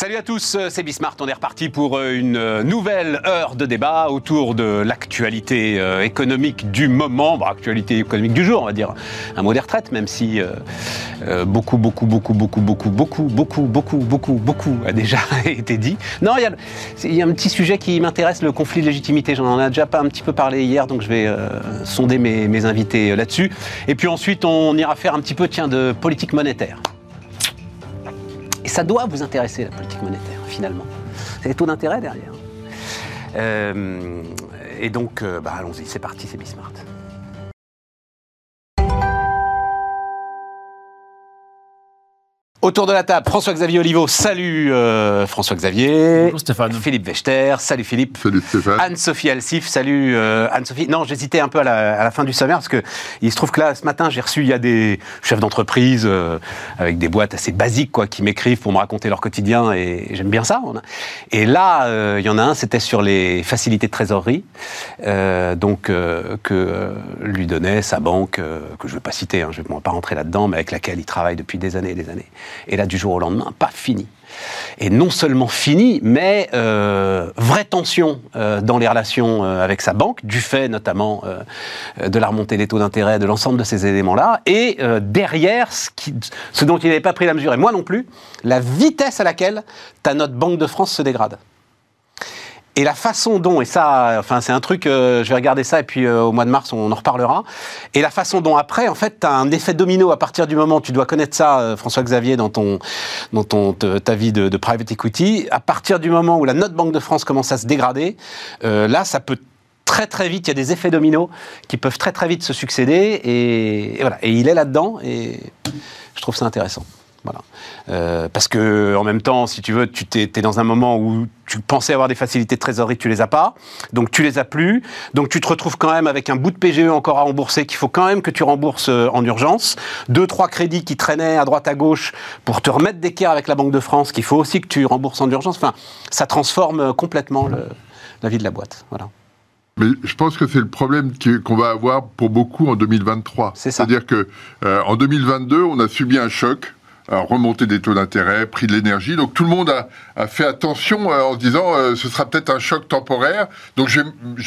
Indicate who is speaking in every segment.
Speaker 1: Salut à tous, c'est Bismart. On est reparti pour euh, une euh, nouvelle heure de débat autour de l'actualité euh, économique du moment, bon, actualité économique du jour, on va dire. Un mot des retraites, même si beaucoup, beaucoup, beaucoup, beaucoup, beaucoup, beaucoup, beaucoup, beaucoup, beaucoup, beaucoup a déjà été dit. Non, il y a, il y a un petit sujet qui m'intéresse, le conflit de légitimité. J'en ai déjà pas un petit peu parlé hier, donc je vais sonder mes, mes invités là-dessus. Et puis ensuite, on ira faire un petit peu, tiens, de politique monétaire. Et ça doit vous intéresser, la politique monétaire, finalement. C'est les taux d'intérêt derrière. Euh, et donc, euh, bah, allons-y, c'est parti, c'est Bismart. Autour de la table, François-Xavier Oliveau. Salut euh, François-Xavier.
Speaker 2: Bonjour Stéphane.
Speaker 1: Philippe Wechter. Salut Philippe.
Speaker 3: Salut Stéphane.
Speaker 1: Anne-Sophie Alsif. Salut euh, Anne-Sophie. Non, j'hésitais un peu à la, à la, fin du sommaire parce que il se trouve que là, ce matin, j'ai reçu, il y a des chefs d'entreprise euh, avec des boîtes assez basiques quoi, qui m'écrivent pour me raconter leur quotidien et, j'aime bien ça. Et là, euh, il y en a un, c'était sur les facilités de trésorerie, donc que lui donnait sa banque, que je ne vais pas citer, hein, je ne vais pas rentrer là-dedans, mais avec laquelle il travaille depuis des années et des années. Et là, du jour au lendemain, pas fini. Et non seulement fini, mais euh, vraie tension euh, dans les relations euh, avec sa banque, du fait notamment de la remontée des taux d'intérêt, de l'ensemble de ces éléments-là, et derrière, ce, ce dont il n'avait pas pris la mesure, et moi non plus, la vitesse à laquelle ta note Banque de France se dégrade. Et la façon dont, et ça, enfin, c'est un truc, euh, je vais regarder ça et puis euh, au mois de mars, on en reparlera. Et la façon dont après, en fait, tu as un effet domino à partir du moment, tu dois connaître ça, euh, François-Xavier, dans, ton, dans ton, ta vie de, de, private equity, à partir du moment où la note Banque de France commence à se dégrader, euh, là, ça peut très très vite, il y a des effets dominos qui peuvent très très vite se succéder. Et voilà, et il est là-dedans et je trouve ça intéressant. Voilà. Euh, parce que en même temps, si tu veux, tu t'es, es dans un moment où tu pensais avoir des facilités de trésorerie, tu les as pas, donc tu les as plus, donc tu te retrouves quand même avec un bout de PGE encore à rembourser qu'il faut quand même que tu rembourses euh, en urgence, deux trois crédits qui traînaient à droite à gauche pour te remettre d'équerre avec la Banque de France qu'il faut aussi que tu rembourses en urgence. Enfin, ça transforme complètement le, la vie de la boîte. Voilà.
Speaker 3: Mais je pense que c'est le problème qu'on va avoir pour beaucoup en 2023.
Speaker 1: C'est ça.
Speaker 3: C'est-à-dire que euh, en 2022, on a subi un choc remontée des taux d'intérêt, prix de l'énergie. Donc tout le monde a, fait attention euh, en se disant euh, ce sera peut-être un choc temporaire, donc je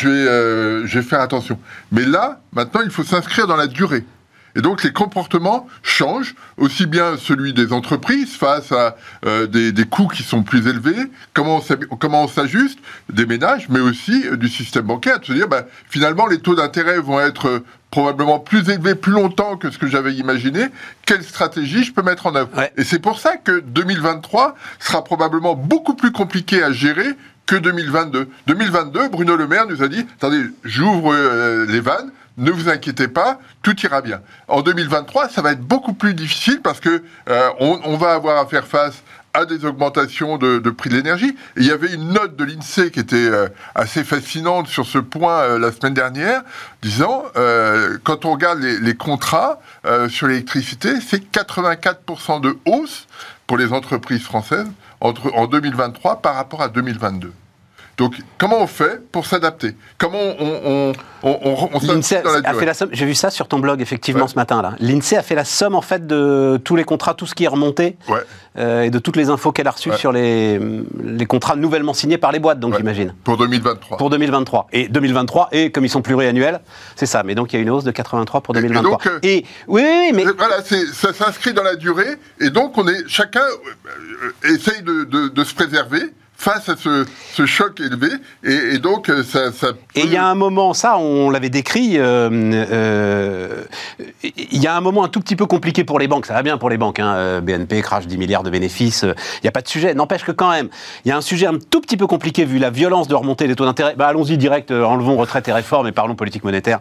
Speaker 3: vais, faire attention. Mais là, maintenant, il faut s'inscrire dans la durée. Et donc les comportements changent, aussi bien celui des entreprises face à euh, des, coûts qui sont plus élevés, comment on, s'ajuste, des ménages, mais aussi du système bancaire, de se dire bah, finalement les taux d'intérêt vont être probablement plus élevés plus longtemps que ce que j'avais imaginé, quelle stratégie je peux mettre en œuvre
Speaker 1: ouais.
Speaker 3: Et c'est pour ça que 2023 sera probablement beaucoup plus compliqué à gérer que 2022. 2022, Bruno Le Maire nous a dit, attendez, j'ouvre euh, les vannes, ne vous inquiétez pas, tout ira bien. En 2023, ça va être beaucoup plus difficile parce que euh, on, on, va avoir à faire face à des augmentations de, prix de l'énergie. Il y avait une note de l'INSEE qui était euh, assez fascinante sur ce point euh, la semaine dernière, disant euh, quand on regarde les, les contrats sur l'électricité, c'est 84% de hausse pour les entreprises françaises entre, en 2023 par rapport à 2022. Donc, comment on fait pour s'adapter? Comment on, on, on, on
Speaker 1: s'adapte dans la a fait la somme. J'ai vu ça sur ton blog, effectivement, ouais. ce matin. là. L'INSEE a fait la somme, en fait, de tous les contrats, tout ce qui est remonté,
Speaker 3: ouais.
Speaker 1: euh, et de toutes les infos qu'elle a reçues ouais. sur les, les contrats nouvellement signés par les boîtes, donc j'imagine.
Speaker 3: Pour 2023.
Speaker 1: Pour 2023. Et 2023, et comme ils sont pluriannuels, c'est ça. Mais donc, il y a une hausse de 83 pour 2023. Et, donc, euh, et oui, oui, mais...
Speaker 3: Voilà, ça s'inscrit dans la durée, et donc, on est, chacun euh, essaye de, de, de se préserver, face à ce, ce choc élevé. Et, et donc, ça. ça
Speaker 1: et il y a un moment, ça, on l'avait décrit, euh, euh, il y a un moment un tout petit peu compliqué pour les banques. Ça va bien pour les banques. Hein. BNP crache 10 milliards de bénéfices. Il n'y a pas de sujet. N'empêche que quand même, il y a un sujet un tout petit peu compliqué vu la violence de remonter des taux d'intérêt. Bah, Allons-y direct, euh, enlevons retraite et réforme et parlons politique monétaire.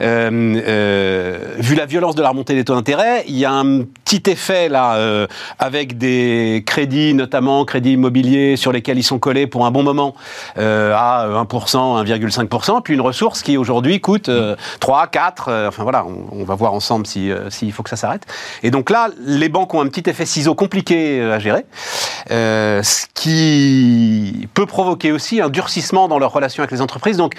Speaker 1: Euh, vu la violence de la remontée des taux d'intérêt, il y a un petit effet là, avec des crédits, notamment crédits immobiliers sur lesquels ils sont collés pour un bon moment euh, à 1%, 1,5%, puis une ressource qui aujourd'hui coûte euh, 3, 4, euh, enfin voilà, on, va voir ensemble s'il si, si faut que ça s'arrête. Et donc là, les banques ont un petit effet ciseau compliqué à gérer, euh, ce qui peut provoquer aussi un durcissement dans leur relation avec les entreprises. Donc,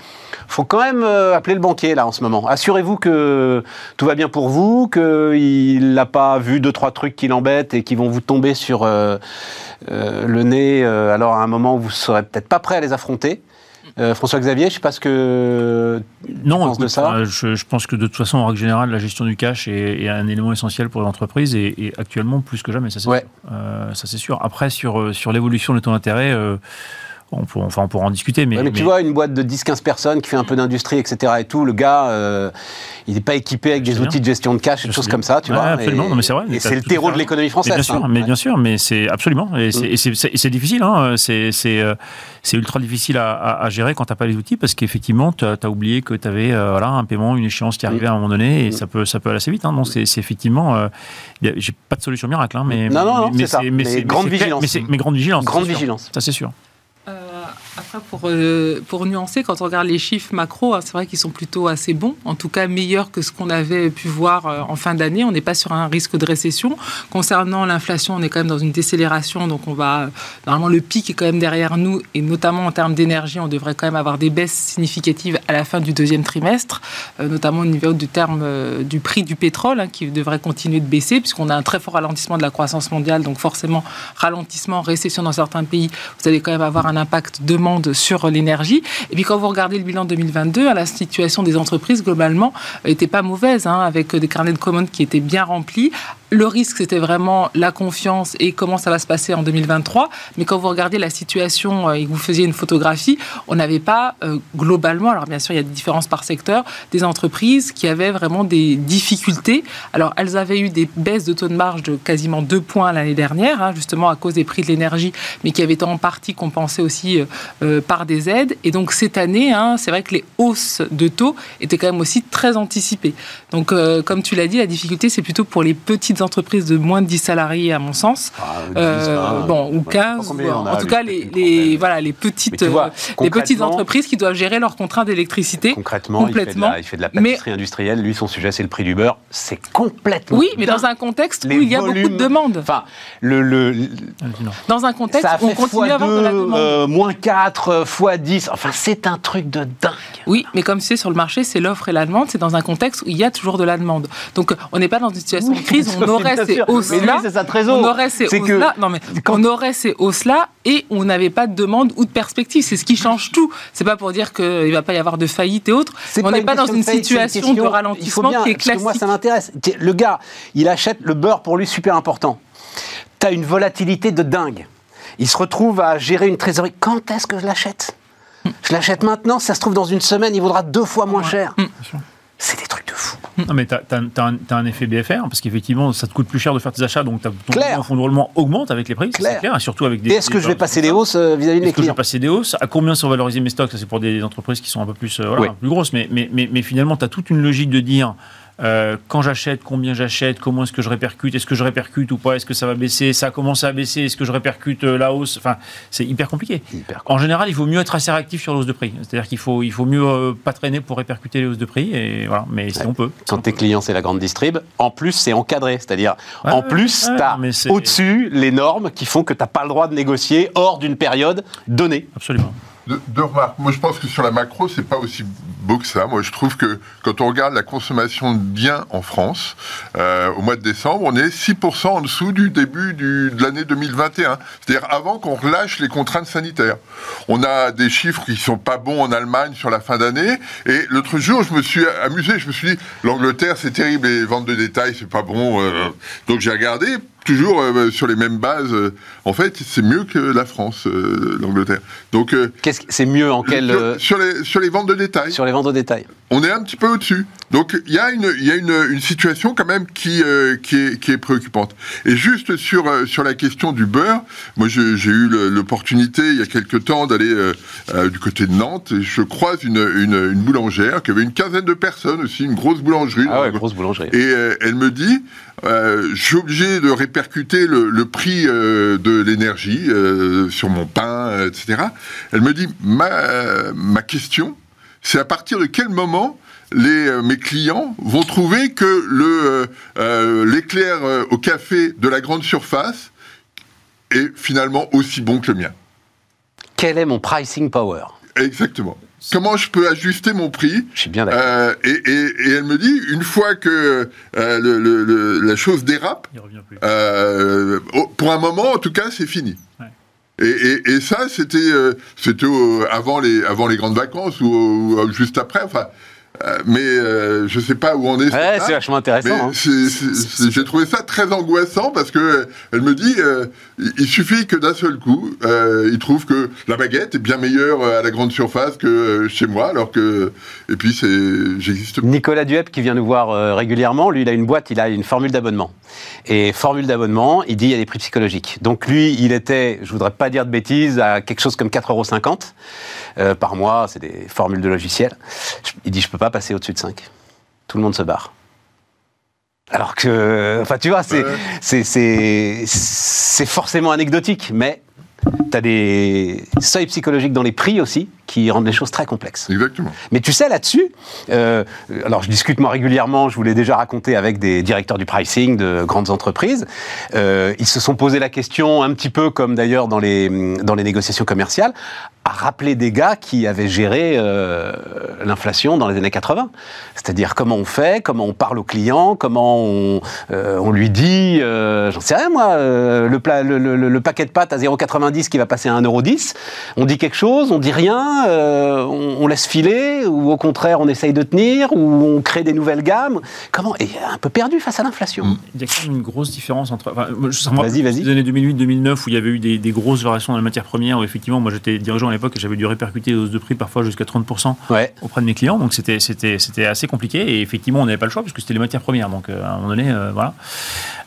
Speaker 1: faut quand même appeler le banquier là en ce moment. Assurez-vous que tout va bien pour vous, qu'il n'a pas vu deux, trois trucs qui l'embêtent et qui vont vous tomber sur euh, euh, le nez, euh, alors à un moment où vous ne serez peut-être pas prêt à les affronter. Euh, François-Xavier, je ne sais pas ce que
Speaker 2: non,
Speaker 1: tu penses de ça.
Speaker 2: euh, je, je pense que de toute façon, en règle générale, la gestion du cash est, est un élément essentiel pour les entreprises et, et actuellement plus que jamais, ça c'est
Speaker 1: Ouais.
Speaker 2: sûr. Euh, ça sûr. Après, sur, sur l'évolution des taux d'intérêt, euh, on, peut, enfin, on pourra en discuter, mais,
Speaker 1: Ouais, mais tu
Speaker 2: mais-
Speaker 1: vois, une boîte de 10-15 personnes qui fait un peu d'industrie, etc. et tout, le gars, euh, il n'est pas équipé avec des outils de gestion de cash des choses comme ça, tu
Speaker 2: Ouais,
Speaker 1: vois.
Speaker 2: absolument.
Speaker 1: Et,
Speaker 2: Non, mais c'est vrai,
Speaker 1: et
Speaker 2: mais
Speaker 1: c'est
Speaker 2: t'as
Speaker 1: le terreau de l'économie
Speaker 2: Mais
Speaker 1: française.
Speaker 2: bien sûr,
Speaker 1: hein.
Speaker 2: mais
Speaker 1: Ouais.
Speaker 2: bien sûr, mais c'est absolument. Et c'est
Speaker 1: Mm.
Speaker 2: difficile, hein, c'est c'est, euh, c'est ultra difficile à, à- à gérer quand tu n'as pas les outils parce qu'effectivement, tu as, oublié que tu avais voilà, un paiement, une échéance qui arrivait à un moment donné et
Speaker 1: Mm.
Speaker 2: ça peut, ça peut aller assez vite. hein. donc c'est effectivement. euh, J'ai pas de solution miracle, hein, mais.
Speaker 1: Non, non, non,
Speaker 2: mais
Speaker 1: c'est ça. Mais grande vigilance.
Speaker 2: Mais, mais grande vigilance.
Speaker 1: Grande
Speaker 2: sûr.
Speaker 1: vigilance.
Speaker 2: Ça, c'est sûr.
Speaker 4: Après, pour, euh, pour nuancer, quand on regarde les chiffres macro, hein, c'est vrai qu'ils sont plutôt assez bons, en tout cas meilleurs que ce qu'on avait pu voir euh, en fin d'année. On n'est pas sur un risque de récession. Concernant l'inflation, on est quand même dans une décélération, donc on va normalement le pic est quand même derrière nous, et notamment en termes d'énergie, on devrait quand même avoir des baisses significatives à la fin du deuxième trimestre, euh, notamment au niveau du terme du prix du pétrole, hein, qui devrait continuer de baisser, puisqu'on a un très fort ralentissement de la croissance mondiale, donc forcément ralentissement, récession dans certains pays, vous allez quand même avoir un impact sur l'énergie. Et puis quand vous regardez le bilan 2022, hein, la situation des entreprises globalement n'était pas mauvaise, hein, avec des carnets de commandes qui étaient bien remplis. Le risque, c'était vraiment la confiance et comment ça va se passer en 2023. Mais quand vous regardez la situation euh, et que vous faisiez une photographie, on n'avait pas euh, globalement, alors bien sûr il y a des différences par secteur, des entreprises qui avaient vraiment des difficultés. Alors elles avaient eu des baisses de taux de marge de quasiment 2 points l'année dernière, hein, justement à cause des prix de l'énergie, mais qui avaient été en partie compensées aussi euh, par des aides. Et donc cette année, hein, c'est vrai que les hausses de taux étaient quand même aussi très anticipées. Donc comme tu l'as dit, la difficulté c'est plutôt pour les petites entreprises de moins de 10 salariés à mon sens.
Speaker 1: Ah,
Speaker 4: Euh,
Speaker 1: 10, 20,
Speaker 4: bon, ou
Speaker 1: ouais, je sais pas
Speaker 4: 15,
Speaker 1: combien
Speaker 4: ou-
Speaker 1: on a,
Speaker 4: en tout cas les, voilà, les petites,
Speaker 1: vois,
Speaker 4: euh, les petites entreprises qui doivent gérer leurs contraintes d'électricité.
Speaker 1: Concrètement, il fait, de
Speaker 4: Complètement.
Speaker 1: la, il fait de la
Speaker 4: Mais-
Speaker 1: pâtisserie industrielle. Lui, son sujet, c'est le prix du beurre. C'est complètement.
Speaker 4: Oui, mais dans un contexte où il y a beaucoup de demandes.
Speaker 1: Enfin, le.
Speaker 4: Dans un contexte où on continue à avoir de la
Speaker 1: x2,
Speaker 4: demande.
Speaker 1: euh, moins 4, euh, fois 10. Enfin, c'est un truc de dingue.
Speaker 4: Oui, mais comme c'est sur le marché, c'est l'offre et la demande. C'est dans un contexte où il y a toujours de la demande. Donc, on n'est pas dans une situation de crise. On
Speaker 1: Bien
Speaker 4: aurait ces hausses-là.
Speaker 1: c'est sa trésor.
Speaker 4: On aurait ces hausses-là. Non, mais on aurait ces hausses-là et on n'avait pas de demande ou de perspective. C'est ce qui change tout. C'est pas pour dire qu'il ne va pas y avoir de faillite et autres.
Speaker 1: C'est
Speaker 4: On n'est pas dans une situation de ralentissement qui est classique.
Speaker 1: Moi, ça m'intéresse. Le gars, il achète le beurre pour lui super important. T'as une volatilité de dingue. Il se retrouve à gérer une trésorerie. Quand est-ce que je l'achète? Je l'achète maintenant. Si ça se trouve dans une semaine, il vaudra deux fois moins cher. C'est des trucs de fou.
Speaker 2: Non, mais tu as, un, t'as un effet BFR, parce qu'effectivement, ça te coûte plus cher de faire tes achats, donc t'as- ton
Speaker 1: Clair.
Speaker 2: fonds de roulement augmente avec les prix, c'est clair, et surtout avec des.
Speaker 1: Et est-ce que
Speaker 2: des-
Speaker 1: je vais passer les hausses euh, vis-à-vis de mes
Speaker 2: Est-ce que je vais
Speaker 1: clients
Speaker 2: passer des hausses? À combien sont valorisés mes stocks? Ça, c'est pour des entreprises qui sont un peu plus, euh, voilà,
Speaker 1: Oui.
Speaker 2: plus grosses. Mais, mais, mais, mais finalement, tu as toute une logique de dire euh, quand j'achète, combien j'achète, comment est-ce que je répercute, est-ce que je répercute ou pas, est-ce que ça va baisser, ça a commencé à baisser, est-ce que je répercute euh, la hausse Enfin, c'est hyper compliqué.
Speaker 1: Hyper
Speaker 2: En général, il faut mieux être assez réactif sur la hausse de prix. C'est-à-dire qu'il faut, il faut mieux euh, pas traîner pour répercuter les hausses de prix. Et voilà, mais si
Speaker 1: Ouais.
Speaker 2: on peut.
Speaker 1: Quand tes clients, c'est la grande distrib, en plus, c'est encadré. C'est-à-dire,
Speaker 2: Ouais,
Speaker 1: en plus,
Speaker 2: ouais,
Speaker 1: tu as au-dessus les normes qui font que tu n'as pas le droit de négocier hors d'une période donnée.
Speaker 2: Absolument.
Speaker 3: Deux, remarques. Moi, je pense que sur la macro, c'est pas aussi beau que ça. Moi, je trouve que quand on regarde la consommation de biens en France, euh, au mois de décembre, on est 6% en dessous du début de l'année 2021. C'est-à-dire avant qu'on relâche les contraintes sanitaires. On a des chiffres qui sont pas bons en Allemagne sur la fin d'année. Et l'autre jour, je me suis amusé. Je me suis dit, l'Angleterre, c'est terrible, les ventes de détail, c'est pas bon. euh. donc j'ai regardé. Toujours euh, sur les mêmes bases. euh, en fait, c'est mieux que la France, euh, l'Angleterre. Donc, euh,
Speaker 1: Qu'est-ce C'est mieux en quel.
Speaker 3: sur, sur les, sur les ventes de détail,
Speaker 1: sur les ventes au détail?
Speaker 3: on est un petit peu au-dessus. Donc il y a une, il y a une, une situation quand même qui, qui, est, qui est préoccupante. Et juste sur, sur la question du beurre, moi j'ai eu l'opportunité il y a quelque temps d'aller du côté de Nantes et je croise une, une, une boulangère qui avait une quinzaine de personnes aussi, une grosse boulangerie.
Speaker 1: Ah ouais, grosse boulangerie.
Speaker 3: Et elle me dit, euh, je suis obligé de répercuter le, le prix euh, de l'énergie euh, sur mon pain, etc. Elle me dit, ma, ma question, c'est à partir de quel moment les, mes clients vont trouver que le, l'éclair au café de la grande surface est finalement aussi bon que le mien?
Speaker 1: Quel est mon pricing power?
Speaker 3: Exactement. Comment je peux ajuster mon prix
Speaker 1: Je suis bien d'accord.
Speaker 3: Euh, et, et- et elle me dit, une fois que euh, le- le- le- la chose dérape,
Speaker 2: Il revient plus.
Speaker 3: euh, pour un moment, en tout cas, c'est fini.
Speaker 2: Ouais.
Speaker 3: Et, et- et ça, c'était euh, avant, les, avant les grandes vacances ou, ou juste après. Enfin, mais euh, je sais pas où on est.
Speaker 1: Ouais, c'est vachement intéressant. hein.
Speaker 3: j'ai trouvé ça très angoissant parce que euh, elle me dit euh, il suffit que d'un seul coup, euh, il trouve que la baguette est bien meilleure euh, à la grande surface que euh, chez moi, alors que et puis c'est j'existe.
Speaker 1: Nicolas Duep qui vient nous voir euh, régulièrement, lui il a une boîte, il a une formule d'abonnement. Et formule d'abonnement, il dit il y a des prix psychologiques. Donc lui, il était, je voudrais pas dire de bêtises, à quelque chose comme 4,50 euros euh, par mois, c'est des formules de logiciels. Il dit je peux pas passer au-dessus de 5. Tout le monde se barre. Alors que, enfin tu vois,
Speaker 3: Ouais.
Speaker 1: c'est forcément anecdotique, mais tu as des seuils psychologiques dans les prix aussi qui rendent les choses très complexes.
Speaker 3: Exactement.
Speaker 1: Mais tu sais, là-dessus, euh, alors je discute moi régulièrement, je vous l'ai déjà raconté avec des directeurs du pricing de grandes entreprises. Euh, ils se sont posé la question, un petit peu comme d'ailleurs dans les, dans les négociations commerciales, à rappeler des gars qui avaient géré euh, l'inflation dans les années 80. C'est-à-dire comment on fait, comment on parle au client, comment on, on lui dit, j'en sais rien moi, le, pla- le, le- le paquet de pâtes à 0,90 qui va passer à 1,10€, on dit quelque chose, on dit rien, euh, on, on laisse filer, ou au contraire on essaye de tenir, ou on crée des nouvelles gammes. Comment Et un peu perdu face à l'inflation.
Speaker 3: Mm.
Speaker 2: Il y a quand même une grosse différence entre. Enfin,
Speaker 1: Vas-y, vas-y.
Speaker 2: Les années 2008-2009 où il y avait eu des, des grosses variations dans la matière première, où effectivement, moi j'étais dirigeant à l'époque et j'avais dû répercuter les hausses de prix parfois jusqu'à 30%
Speaker 1: Ouais.
Speaker 2: auprès de mes clients. Donc c'était assez compliqué et effectivement on n'avait pas le choix parce que c'était les matières premières. Donc euh, à un moment donné, euh, voilà.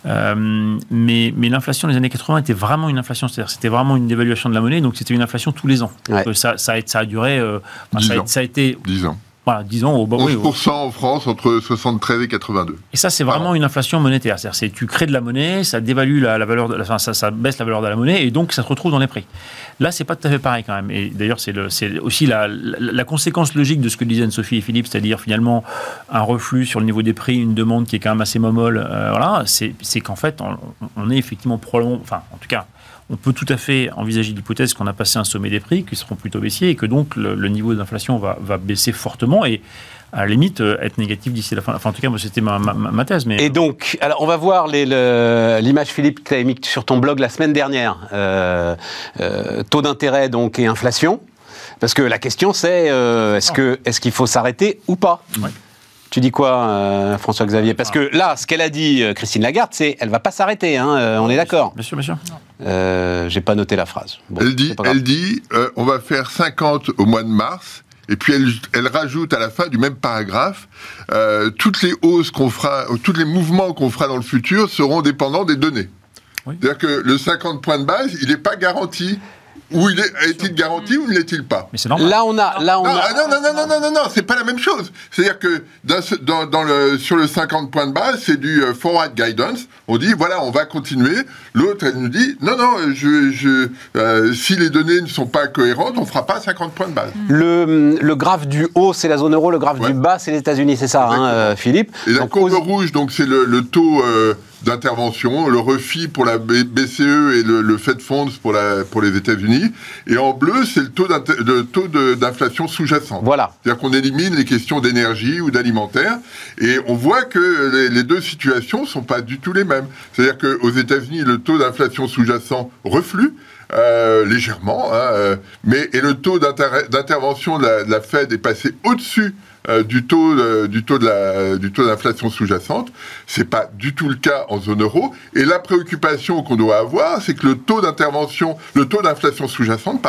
Speaker 2: Euh, mais mais l'inflation des années 80 était vraiment une inflation, c'est-à-dire c'était vraiment une dévaluation de la monnaie. Donc c'était une inflation tous les ans.
Speaker 1: Ouais.
Speaker 2: Donc, ça, ça, a, ça a duré, euh, enfin,
Speaker 3: Dix
Speaker 2: ça, a,
Speaker 3: ans.
Speaker 2: ça a été
Speaker 3: 10 ans.
Speaker 2: Voilà 10 ans au bas. oui, au-
Speaker 3: 11% en France entre 73 et 82.
Speaker 2: et ça, c'est vraiment une inflation monétaire. C'est-à-dire, c'est tu crées de la monnaie, ça dévalue la, la valeur, de, la- enfin, ça, ça baisse la valeur de la monnaie, et donc ça se retrouve dans les prix. Là, c'est pas tout à fait pareil quand même. Et d'ailleurs, c'est aussi la, conséquence logique de ce que disaient Anne-Sophie et Philippe, c'est-à-dire finalement un reflux sur le niveau des prix, une demande qui est quand même assez momolle. euh, voilà, c'est c'est qu'en fait, on, on est effectivement probablement, enfin, en tout cas. On peut tout à fait envisager l'hypothèse qu'on a passé un sommet des prix, qui seront plutôt baissiers, et que donc le, le niveau d'inflation va, va baisser fortement et à la limite euh, être négatif d'ici la fin. Enfin, en tout cas, moi, c'était ma, ma- ma thèse. Mais
Speaker 1: Et donc, alors on va voir le- l'image Philippe que tu avais mis sur ton blog la semaine dernière. Euh, euh, taux d'intérêt donc et inflation. Parce que la question c'est euh, est-ce que est-ce qu'il faut s'arrêter ou pas?
Speaker 2: Ouais.
Speaker 1: Tu dis quoi, euh, François-Xavier Parce que là, ce qu'elle a dit, euh, Christine Lagarde, c'est elle va pas s'arrêter. hein, euh, on est d'accord.
Speaker 2: Bien sûr, bien sûr.
Speaker 1: Euh, J'ai pas noté la phrase. Bon,
Speaker 3: Elle dit, elle dit euh, on va faire 50 au mois de mars. Et puis elle, elle rajoute à la fin du même paragraphe, euh, toutes les hausses qu'on fera, tous les mouvements qu'on fera dans le futur seront dépendants des données.
Speaker 2: Oui.
Speaker 3: C'est-à-dire que le 50 points de base, il n'est pas garanti. Ou il est, est-il garanti ou ne l'est-il pas
Speaker 2: Mais c'est normal.
Speaker 1: Là, on a, là, on
Speaker 3: non,
Speaker 1: a.
Speaker 3: ah non, non, non, non, non, non, non, c'est pas la même chose. C'est-à-dire que dans, ce- dans, dans le, sur le 50 points de base, c'est du euh, forward guidance. On dit, voilà, on va continuer. L'autre, elle nous dit, non, non, je, je, euh, si les données ne sont pas cohérentes, on fera pas 50 points de base.
Speaker 1: Le, le graphe du haut, c'est la zone euro, le graphe
Speaker 3: Ouais.
Speaker 1: du bas, c'est les États-Unis, c'est ça, hein, euh, Philippe
Speaker 3: Et la
Speaker 1: Donc,
Speaker 3: courbe
Speaker 1: aux-
Speaker 3: rouge, donc c'est le, le taux euh, d'intervention, le refi pour la BCE et le, le Fed Funds pour, la, pour les États-Unis. Et en bleu, c'est le taux d'inflation sous-jacente.
Speaker 1: Voilà.
Speaker 3: C'est-à-dire qu'on élimine les questions d'énergie ou d'alimentaire. Et on voit que les, les deux situations sont pas du tout les mêmes. C'est-à-dire qu'aux États-Unis, le taux d'inflation sous-jacent reflue. euh, légèrement, hein, euh, mais et le taux d'inter- d'intervention de la Fed est passé au-dessus euh, du taux de- du taux de la d'inflation sous-jacente. C'est pas du tout le cas en zone euro. Et la préoccupation qu'on doit avoir, c'est que le taux d'inflation sous-jacente,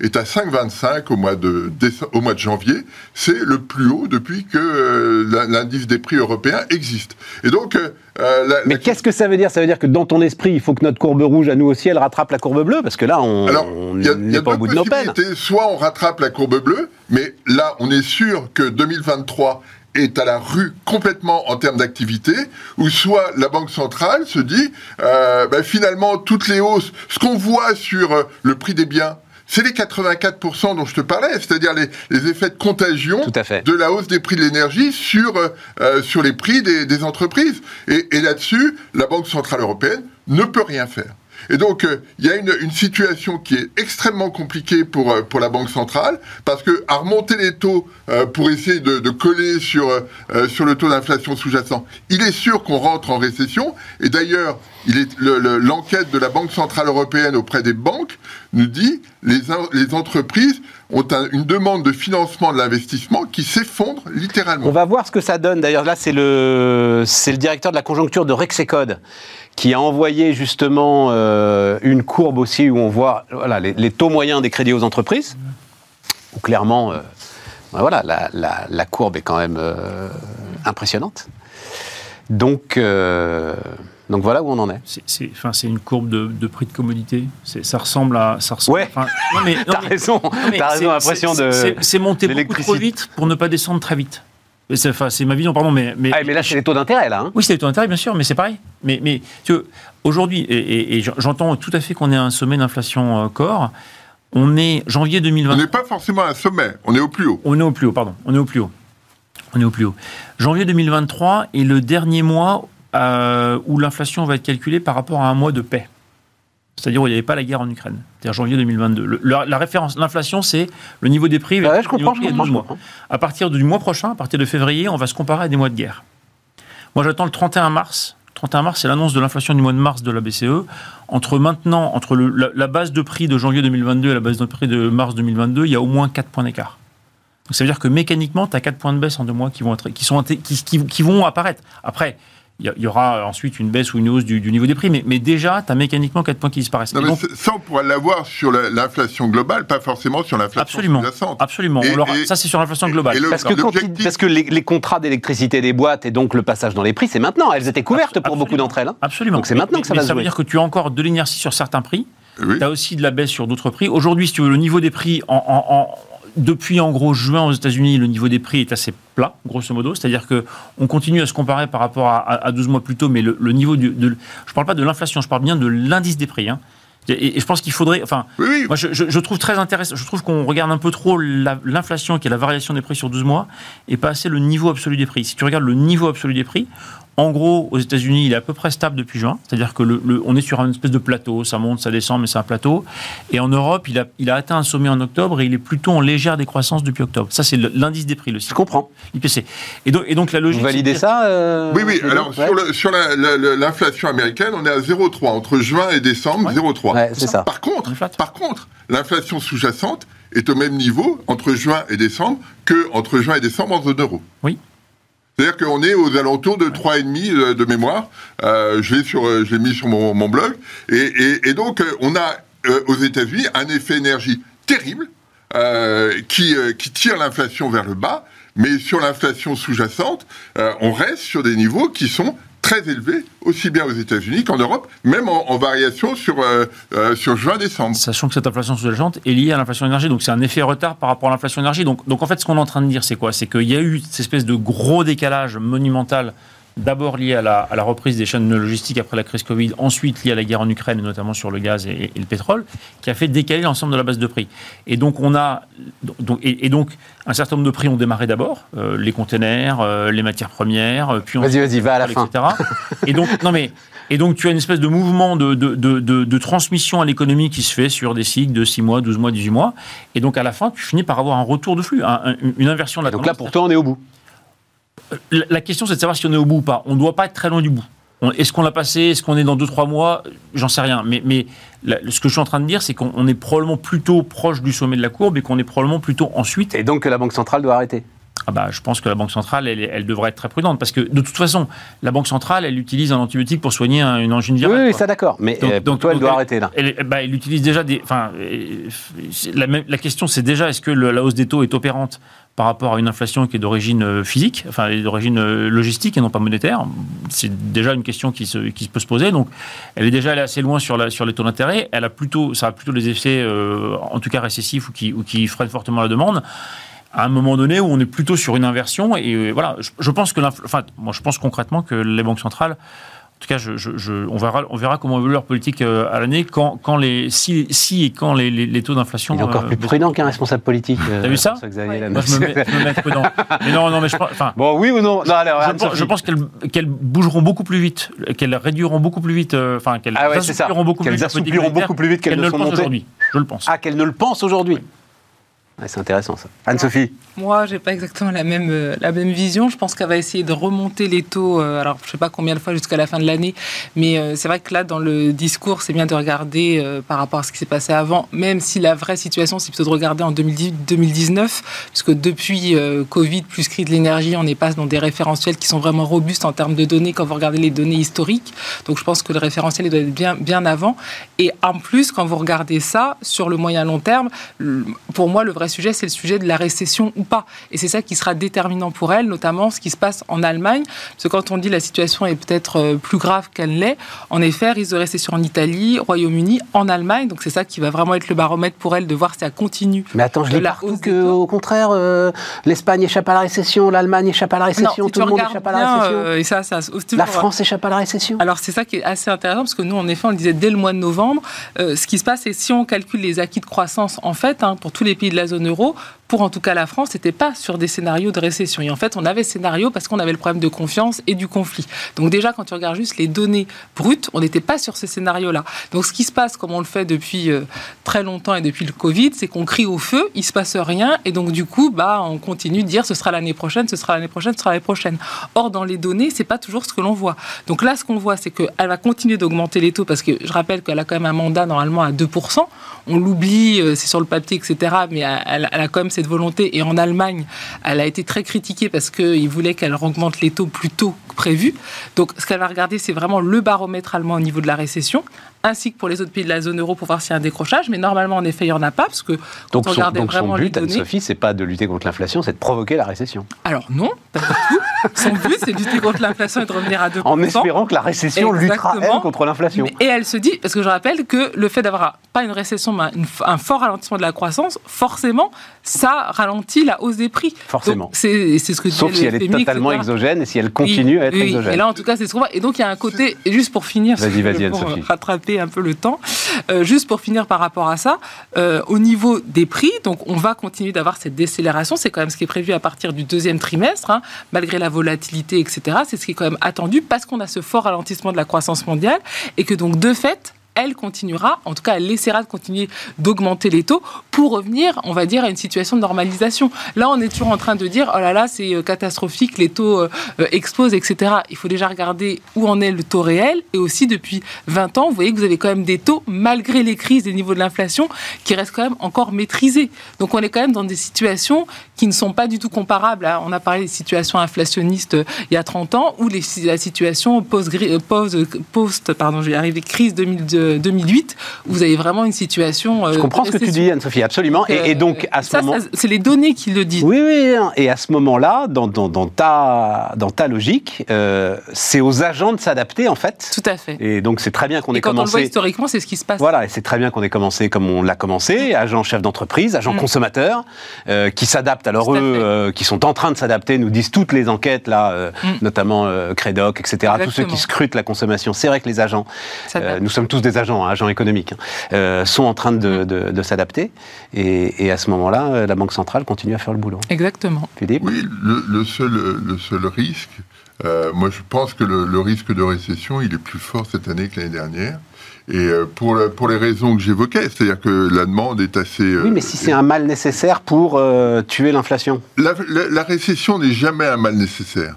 Speaker 3: est à 5,25 au mois de au mois de janvier. C'est le plus haut depuis que euh, l'indice des prix européens existe. Et donc euh, euh, la-
Speaker 1: Mais
Speaker 3: la-
Speaker 1: qu'est-ce que ça veut dire? Ça veut dire que dans ton esprit, il faut que notre courbe rouge, à nous aussi, elle rattrape la courbe bleue Parce que là, on n'est pas au bout de nos peines.
Speaker 3: Soit on rattrape la courbe bleue, mais là, on est sûr que 2023 est à la rue complètement en termes d'activité, ou soit la Banque centrale se dit, euh, ben, finalement, toutes les hausses, ce qu'on voit sur euh, le prix des biens, c'est les 84% dont je te parlais, c'est-à-dire les, les effets de contagion
Speaker 1: Tout à fait.
Speaker 3: de la hausse des prix de l'énergie sur, euh, euh, sur les prix des, des entreprises. Et, et là-dessus, la Banque Centrale Européenne ne peut rien faire. Et donc, euh, il y a une, situation qui est extrêmement compliquée pour, euh, pour la Banque centrale, parce que à remonter les taux euh, pour essayer de, coller sur, sur le taux d'inflation sous-jacent, il est sûr qu'on rentre en récession. Et d'ailleurs, l'enquête le, de la Banque centrale européenne auprès des banques nous dit les, les entreprises ont un, une demande de financement de l'investissement qui s'effondre littéralement.
Speaker 1: On va voir ce que ça donne. D'ailleurs, là, c'est le, le directeur de la conjoncture de Rexecode qui a envoyé justement euh, une courbe aussi où on voit voilà, les, les, taux moyens des crédits aux entreprises. Où clairement, euh, ben voilà, la, la, la, courbe est quand même euh, impressionnante. Donc, donc voilà où on en est.
Speaker 2: C'est enfin, une courbe de, de, prix de commodité. Ça ressemble à. Ça ressemble,
Speaker 1: ouais, non mais, t'as raison, as raison, l'impression de.
Speaker 2: C'est monter beaucoup trop vite pour ne pas descendre très vite. C'est ma vision, pardon, mais...
Speaker 1: Mais, ah, mais là, c'est les taux d'intérêt, là. Hein.
Speaker 2: Oui, c'est les taux d'intérêt, bien sûr, mais c'est pareil. Mais, mais aujourd'hui, et, et, et j'entends tout à fait qu'on est à un sommet d'inflation euh, corps, on est janvier 2020...
Speaker 3: On n'est pas forcément à un sommet, on est au plus haut.
Speaker 2: On est au plus haut, pardon, on est au plus haut. On est au plus haut. Janvier 2023 est le dernier mois euh, où l'inflation va être calculée par rapport à un mois de paix c'est-à-dire où il n'y avait pas la guerre en Ukraine, c'est-à-dire janvier 2022. Le, la, la, référence, l'inflation, c'est le niveau des prix.
Speaker 1: Ouais, je comprends, je comprends.
Speaker 2: À partir du mois prochain, à partir de février, on va se comparer à des mois de guerre. Moi, j'attends le 31 mars. 31 mars, c'est l'annonce de l'inflation du mois de mars de la BCE. Entre maintenant, entre le, la, la, base de prix de janvier 2022 et la base de prix de mars 2022, il y a au moins 4 points d'écart. Donc ça veut dire que mécaniquement, tu as 4 points de baisse en deux mois qui vont, être, qui sont, qui, qui, qui vont apparaître. Après, il y, aura ensuite une baisse ou une hausse du, du niveau des prix, mais, mais déjà, tu as mécaniquement 4 points qui disparaissent.
Speaker 3: Non, donc, ça, on pourra l'avoir sur l'inflation globale, pas forcément sur l'inflation
Speaker 2: absolument,
Speaker 3: sous-jacente.
Speaker 2: Absolument, et, et, ça c'est sur l'inflation globale.
Speaker 1: Le, parce, que il, parce, que les, les contrats d'électricité des boîtes et donc le passage dans les prix, c'est maintenant. Elles étaient couvertes Absol pour beaucoup d'entre elles. Hein.
Speaker 2: Absolument.
Speaker 1: Donc c'est maintenant
Speaker 2: mais,
Speaker 1: que ça va
Speaker 2: se
Speaker 1: jouer.
Speaker 2: Ça veut dire que tu as encore de l'inertie sur certains prix, oui. tu as aussi de la baisse sur d'autres prix. Aujourd'hui, si tu veux, le niveau des prix en, en, en depuis en gros juin aux États-Unis, le niveau des prix est assez plat, grosso modo. C'est-à-dire que on continue à se comparer par rapport à, à 12 mois plus tôt, mais le, le niveau du, de, je parle pas de l'inflation, je parle bien de l'indice des prix. Hein. Et, et, je pense qu'il faudrait, enfin,
Speaker 3: oui, oui.
Speaker 2: moi je, je, je, trouve très intéressant, je trouve qu'on regarde un peu trop l'inflation qui est la variation des prix sur 12 mois et pas assez le niveau absolu des prix. Si tu regardes le niveau absolu des prix, en gros, aux États-Unis, il est à peu près stable depuis juin. C'est-à-dire que le, le, on est sur une espèce de plateau. Ça monte, ça descend, mais c'est un plateau. Et en Europe, il a, il a, atteint un sommet en octobre et il est plutôt en légère décroissance depuis octobre. Ça, c'est l'indice des prix, le
Speaker 1: Je comprends.
Speaker 2: IPC. Et donc, et donc la logique.
Speaker 1: Vous validez ça euh,
Speaker 3: Oui, oui. Alors, ouais. sur, l'inflation américaine, on est à 0,3. Entre juin et décembre,
Speaker 1: ouais.
Speaker 3: 0,3.
Speaker 1: Ouais, c'est ça.
Speaker 3: Par contre, par contre, l'inflation sous-jacente est au même niveau entre juin et décembre que entre juin et décembre en zone euro.
Speaker 2: Oui.
Speaker 3: C'est-à-dire qu'on est aux alentours de 3,5 de mémoire. Euh, je l'ai mis sur mon, blog. Et, donc, on a euh, aux États-Unis un effet énergie terrible euh, qui tire l'inflation vers le bas. Mais sur l'inflation sous-jacente, on reste sur des niveaux qui sont très élevé, aussi bien aux États-Unis qu'en Europe, même en, variation sur, euh, euh, sur juin-décembre.
Speaker 2: Sachant que cette inflation sous-jacente est liée à l'inflation énergie, donc c'est un effet retard par rapport à l'inflation énergie. Donc, donc en fait, ce qu'on est en train de dire, c'est quoi? C'est qu'il y a eu cette espèce de gros décalage monumental d'abord lié à la, à la, reprise des chaînes logistiques après la crise Covid, ensuite lié à la guerre en Ukraine, et notamment sur le gaz et, et le pétrole, qui a fait décaler l'ensemble de la base de prix. Et donc, on a, donc, et, et donc un certain nombre de prix ont démarré d'abord, euh, les containers, euh, les matières premières, euh, puis
Speaker 1: vas-y, vas-y, va à la
Speaker 2: etc.
Speaker 1: fin.
Speaker 2: et donc, non mais, et donc, tu as une espèce de mouvement de, de, de, de transmission à l'économie qui se fait sur des cycles de 6 mois, 12 mois, 18 mois. Et donc, à la fin, tu finis par avoir un retour de flux, un, une inversion de la
Speaker 1: Donc là, pour toi, on est au bout
Speaker 2: la question, c'est de savoir si on est au bout ou pas. On ne doit pas être très loin du bout. Est-ce qu'on l'a passé? Est-ce qu'on est dans 2-3 mois? J'en sais rien. Mais, ce que je suis en train de dire, c'est qu'on est probablement plutôt proche du sommet de la courbe et qu'on est probablement plutôt ensuite.
Speaker 1: Et donc que la Banque centrale doit arrêter
Speaker 2: ah bah, je pense que la Banque centrale, elle, elle, devrait être très prudente parce que de toute façon, la Banque centrale, elle utilise un antibiotique pour soigner un, une angine virale.
Speaker 1: Oui, oui ça d'accord. Mais donc, euh, donc toi, elle doit
Speaker 2: elle,
Speaker 1: arrêter là.
Speaker 2: Elle, bah, elle, utilise déjà des. Enfin, la, la, question, c'est déjà est-ce que le, la hausse des taux est opérante? Par rapport à une inflation qui est d'origine physique, enfin d'origine logistique et non pas monétaire. C'est déjà une question qui se, peut se poser. Donc, elle est déjà allée assez loin sur, les taux d'intérêt. Elle a plutôt, ça a plutôt des effets, euh, en tout cas récessifs ou qui, ou qui freinent fortement la demande à un moment donné où on est plutôt sur une inversion et voilà je pense que enfin moi je pense concrètement que les banques centrales tout cas, je, je- je- on, verra, on verra comment évolue leur politique euh, à l'année quand, quand les, si, si et quand les, les- les taux d'inflation.
Speaker 1: Il est encore
Speaker 2: euh,
Speaker 1: plus
Speaker 2: baissent.
Speaker 1: prudent qu'un responsable politique. euh,
Speaker 2: T'as vu ça?
Speaker 1: François-Xavier
Speaker 4: Ouais.
Speaker 2: Moi, je me mets, je me mets prudent. Mais non, non, mais je pense.
Speaker 1: Bon, oui ou non? Non, alors,
Speaker 2: je pense, je pense qu'elles qu'elles bougeront beaucoup plus vite, qu'elles réduiront beaucoup plus vite, euh, enfin qu'elles
Speaker 1: Ah ouais,
Speaker 2: beaucoup plus
Speaker 1: Qu'elles
Speaker 2: vite. leur politique
Speaker 1: assoupliront
Speaker 2: monétaire
Speaker 1: beaucoup plus vite qu'elles
Speaker 2: qu'elles
Speaker 1: ne
Speaker 2: le pensent aujourd'hui. Je le pense.
Speaker 1: Ah, qu'elle ne le pense aujourd'hui Ouais, C'est intéressant ça. Anne-Sophie
Speaker 4: Moi, j'ai pas exactement la même, euh, la même vision. Je pense qu'elle va essayer de remonter les taux, euh, alors je sais pas combien de fois jusqu'à la fin de l'année, mais euh, c'est vrai que là, dans le discours, c'est bien de regarder euh, par rapport à ce qui s'est passé avant, même si la vraie situation, c'est plutôt de regarder en 2018-2019, puisque depuis euh, Covid plus crise de l'énergie, on est passe dans des référentiels qui sont vraiment robustes en termes de données quand vous regardez les données historiques. Donc je pense que le référentiel il doit être bien, bien avant. Et en plus, quand vous regardez ça, sur le moyen long terme, pour moi, le vrai sujet, c'est le sujet de la récession ou pas. Et c'est ça qui sera déterminant pour elle, notamment ce qui se passe en Allemagne. Parce que quand on dit la situation est peut-être euh, plus grave qu'elle l'est, en effet, risque de récession en Italie, Royaume-Uni, en Allemagne. Donc c'est ça qui va vraiment être le baromètre pour elle de voir si ça continue.
Speaker 1: Mais attends, je
Speaker 4: De
Speaker 1: lis partout que, au contraire, euh, l'Espagne échappe à la récession, l'Allemagne échappe à la récession,
Speaker 4: si
Speaker 1: tout le monde échappe à la récession.
Speaker 4: euh, et ça, ça se-
Speaker 1: La
Speaker 4: toujours-
Speaker 1: France échappe à la récession.
Speaker 4: Alors c'est ça qui est assez intéressant parce que nous en effet on le disait dès le mois de novembre, euh, ce qui se passe c'est si on calcule les acquis de croissance en fait hein, pour tous les pays de la zone euro, pour en tout cas la France, c'était pas sur des scénarios de récession et en fait on avait scénario parce qu'on avait le problème de confiance et du conflit. Donc déjà quand tu regardes juste les données brutes, on n'était pas sur ces scénarios là. Donc ce qui se passe comme on le fait depuis euh, très longtemps et depuis le Covid, c'est qu'on crie au feu, il se passe rien et donc du coup bah on continue de dire ce sera l'année prochaine, ce sera l'année prochaine, ce sera l'année prochaine. Or dans les données, c'est pas toujours ce que l'on voit. Donc là, ce qu'on voit, c'est qu'elle va continuer d'augmenter les taux parce que je rappelle qu'elle a quand même un mandat normalement à 2%. On l'oublie, euh, c'est sur le papier, etc. Mais elle, elle a quand même cette volonté. Et en Allemagne, elle a été très critiquée parce qu'ils voulaient qu'elle augmente les taux plus tôt que prévu. Donc ce qu'elle va regarder, c'est vraiment le baromètre allemand au niveau de la récession ainsi que pour les autres pays de la zone euro pour voir s'il y a un décrochage. Mais normalement, en effet, il n'y en a pas parce que quand
Speaker 1: Donc,
Speaker 4: on
Speaker 1: son,
Speaker 4: regardait
Speaker 1: donc son
Speaker 4: vraiment les
Speaker 1: but,
Speaker 4: données...
Speaker 1: Anne-Sophie, c'est pas de lutter contre l'inflation, c'est de provoquer la récession.
Speaker 4: Alors non, pas du tout. Son but, c'est de lutter contre l'inflation et de revenir à 2%.
Speaker 1: En espérant que la récession luttera,
Speaker 4: Exactement.
Speaker 1: elle, contre l'inflation.
Speaker 4: Et elle se dit, parce que je rappelle que le fait d'avoir pas une récession, mais un fort ralentissement de la croissance, forcément, ça ralentit la hausse des prix.
Speaker 1: Forcément.
Speaker 4: C'est c'est ce que
Speaker 1: Sauf si
Speaker 4: le
Speaker 1: elle est totalement
Speaker 4: etc.
Speaker 1: exogène et si elle continue à être
Speaker 4: oui,
Speaker 1: exogène.
Speaker 4: Et là, en tout cas, c'est ce qu'on voit. Et donc, il y a un côté, et juste pour finir,
Speaker 1: Vas-y, vas-y, Anne-Sophie.
Speaker 4: rattraper un peu le temps, euh, juste pour finir par rapport à ça, euh, au niveau des prix, donc on va continuer d'avoir cette décélération. C'est quand même ce qui est prévu à partir du deuxième trimestre, hein, malgré la volatilité, etc. C'est ce qui est quand même attendu parce qu'on a ce fort ralentissement de la croissance mondiale et que donc, de fait, elle continuera, en tout cas, elle essaiera de continuer d'augmenter les taux pour revenir, on va dire, à une situation de normalisation. Là, on est toujours en train de dire, oh là là, c'est euh, catastrophique, les taux euh, euh, explosent, etc. Il faut déjà regarder où en est le taux réel. Et aussi, depuis 20 ans, vous voyez que vous avez quand même des taux, malgré les crises des niveaux de l'inflation, qui restent quand même encore maîtrisés. Donc, on est quand même dans des situations qui ne sont pas du tout comparables. on a parlé des situations inflationnistes euh, il y a 30 ans, ou la situation post, post, post pardon, je vais y arriver, crise 2000 de- 2008, où vous avez vraiment une situation. euh,
Speaker 1: Je comprends ce que tu dis, Anne-Sophie, absolument. Et, et donc, à ce
Speaker 4: ça,
Speaker 1: moment.
Speaker 4: ça, c'est les données qui le disent.
Speaker 1: Oui, oui, hein. et à ce moment-là, dans, dans- dans ta, dans ta logique, euh, c'est aux agents de s'adapter, en fait.
Speaker 4: Tout à fait.
Speaker 1: Et donc, c'est très bien qu'on ait
Speaker 4: quand on le voit
Speaker 1: commencé.
Speaker 4: historiquement, c'est ce qui se passe.
Speaker 1: Voilà, et c'est très bien qu'on ait commencé comme on l'a commencé, agents chefs d'entreprise, agents
Speaker 4: Mm.
Speaker 1: consommateurs, euh, qui s'adaptent. Alors eux, euh, qui sont en train de s'adapter, nous disent toutes les enquêtes là, euh,
Speaker 4: Mm.
Speaker 1: notamment euh, Crédoc, etc. Tous ceux qui scrutent la consommation. C'est vrai que les agents, euh, nous sommes tous des agents, hein, agents économiques, hein, euh, sont en train de, de- de s'adapter. Et, et à ce moment-là, euh, la banque centrale continue à faire le boulot.
Speaker 4: Exactement.
Speaker 1: Philippe.
Speaker 3: Oui, le, le seul, le seul risque, euh, moi je pense que le, le risque de récession, il est plus fort cette année que l'année dernière. Et pour, la- pour les raisons que j'évoquais, c'est-à-dire que la demande est assez... euh,
Speaker 1: Oui, mais si c'est un mal nécessaire pour euh, tuer l'inflation.
Speaker 3: la, la- la récession n'est jamais un mal nécessaire.